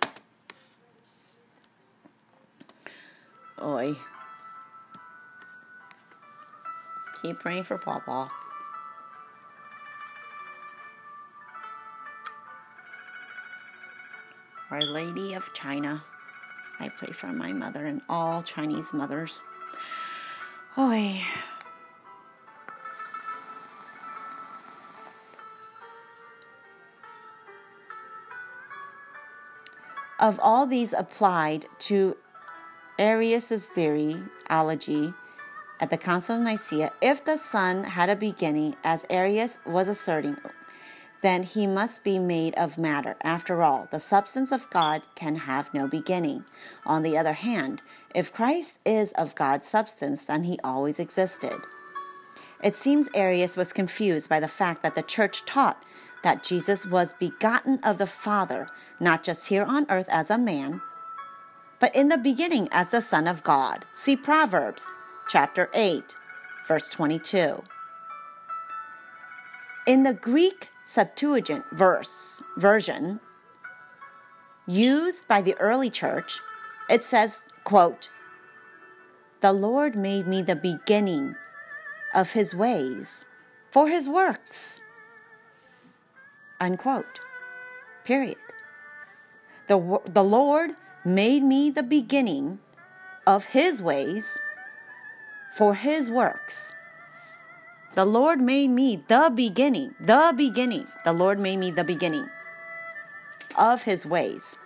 Speaker 1: Oi. Keep praying for Papa. Our Lady of China. I pray for my mother and all Chinese mothers. Oi. Of all these applied to Arius' theoryology at the Council of Nicaea, if the Son had a beginning, as Arius was asserting, then he must be made of matter. After all, the substance of God can have no beginning. On the other hand, if Christ is of God's substance, then he always existed. It seems Arius was confused by the fact that the church taught that Jesus was begotten of the Father, not just here on earth as a man, but in the beginning as the Son of God. See Proverbs chapter 8, verse 22. In the Greek Septuagint verse version used by the early church, it says, quote, "The Lord made me the beginning of his ways for his works." Unquote. Period. The, the Lord made me the beginning of his ways for his works. The Lord made me the beginning, the beginning. The Lord made me the beginning of his ways.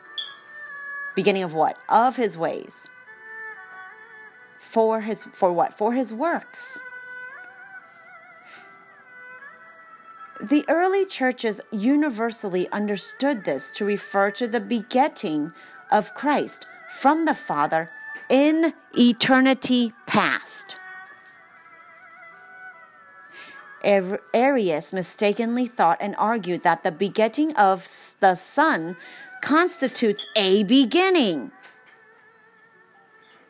Speaker 1: Beginning of what? Of his ways. For his for what? For his works. The early churches universally understood this to refer to the begetting of Christ from the Father in eternity past. Arius mistakenly thought and argued that the begetting of the Son constitutes a beginning.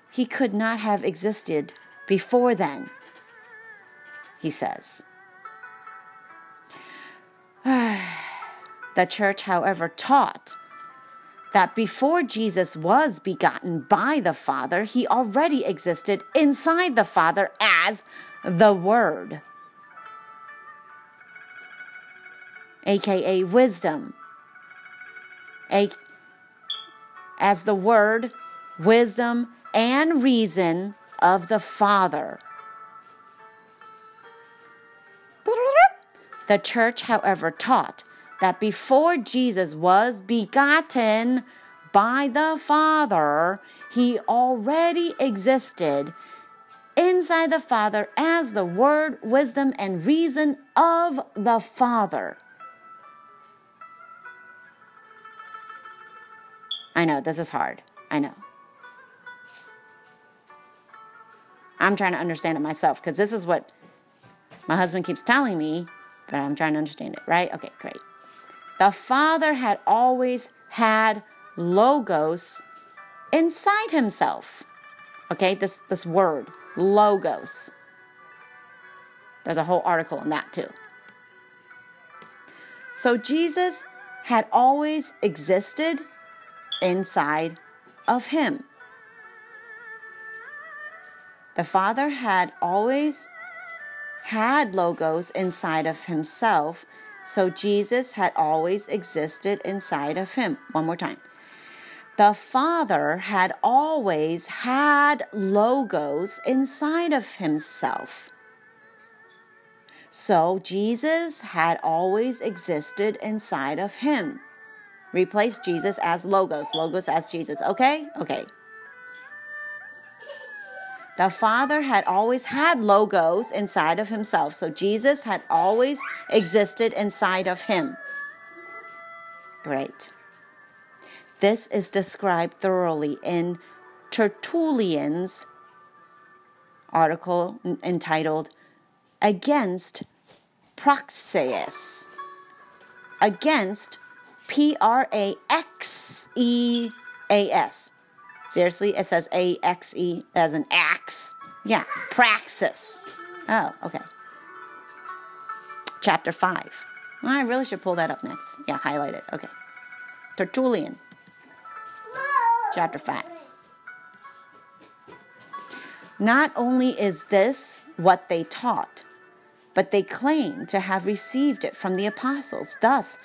Speaker 1: He could not have existed before then, he says. the church, however, taught that before Jesus was begotten by the Father, he already existed inside the Father as the Word, aka wisdom, A, as the Word, wisdom, and reason of the Father. The church, however, taught that before Jesus was begotten by the Father, he already existed inside the Father as the Word, wisdom, and reason of the Father. I know, this is hard. I know. I'm trying to understand it myself because this is what my husband keeps telling me but I'm trying to understand it, right? Okay, great. The Father had always had logos inside himself. Okay, this, this word, logos. There's a whole article on that too. So Jesus had always existed inside of him. The Father had always had logos inside of himself, so Jesus had always existed inside of him. One more time. The Father had always had logos inside of himself. So Jesus had always existed inside of him. Replace Jesus as logos, logos as Jesus. Okay? Okay. The Father had always had logos inside of himself. So Jesus had always existed inside of him. Great. This is described thoroughly in Tertullian's article entitled Against Praxeas. Against P R A X E A S. Seriously, it says A X E as an axe. Yeah, praxis. Oh, okay. Chapter 5. Well, I really should pull that up next. Yeah, highlight it. Okay. Tertullian. Chapter 5. Not only is this what they taught, but they claim to have received it from the apostles. Thus,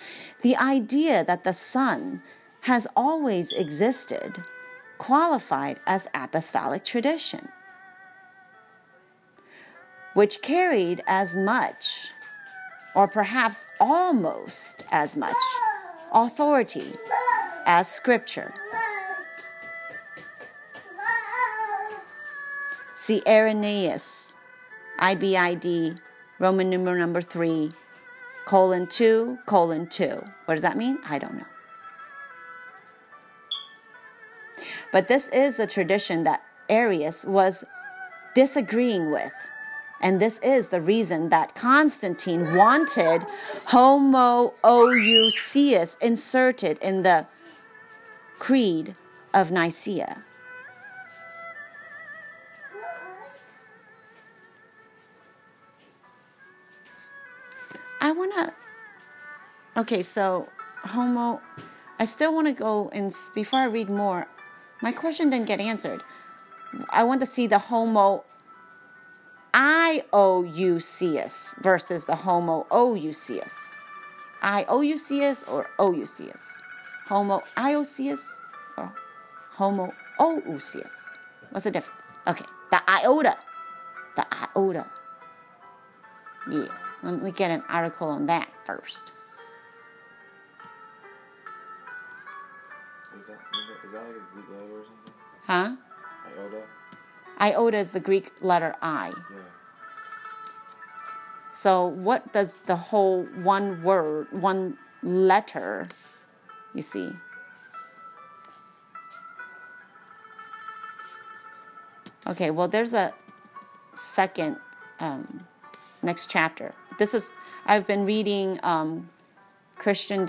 Speaker 1: the idea that the Son has always existed qualified as apostolic tradition, which carried as much, or perhaps almost as much, authority as Scripture. See Irenaeus, IBID, Roman numeral number 3, colon 2, colon 2. What does that mean? I don't know. But this is a tradition that Arius was disagreeing with. And this is the reason that Constantine wanted homoousios inserted in the Creed of Nicaea. I want to. Okay, so homo. I still want to go and before I read more, my question didn't get answered. I want to see the homo iousios versus the homo. Iousios or ousios? Homo iousios or homo ousios? What's the difference? Okay, the iota. The iota. Yeah, let me get an article on that first.
Speaker 6: That, is that like a Greek letter or something?
Speaker 1: Huh?
Speaker 6: Iota?
Speaker 1: Iota is the Greek letter I.
Speaker 6: Yeah.
Speaker 1: So, what does the whole one word, one letter, you see? Okay, well, there's a second, um, next chapter. This is, I've been reading um, Christian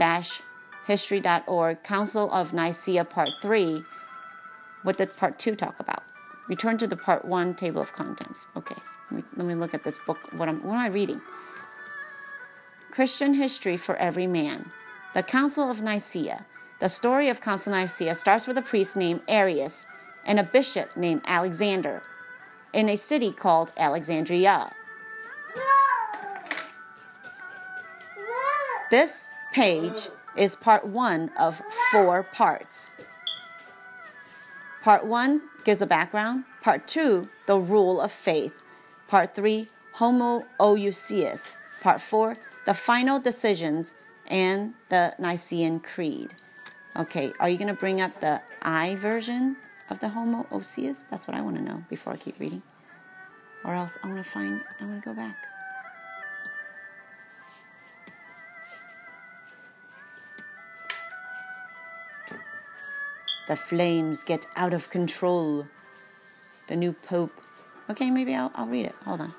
Speaker 1: history.org, Council of Nicaea, Part 3. What did Part 2 talk about? Return to the Part 1 table of contents. Okay, let me, let me look at this book. What, I'm, what am I reading? Christian History for Every Man. The Council of Nicaea. The story of Council of Nicaea starts with a priest named Arius and a bishop named Alexander in a city called Alexandria. This page is part one of four parts. Part one gives a background. Part two, the rule of faith. Part three, homoousios. Part four, the final decisions and the Nicene Creed. Okay, are you going to bring up the I version of the homoousios? That's what I want to know before I keep reading. Or else I want to find, I want to go back. The flames get out of control. The new pope. Okay, maybe I'll, I'll read it. Hold on.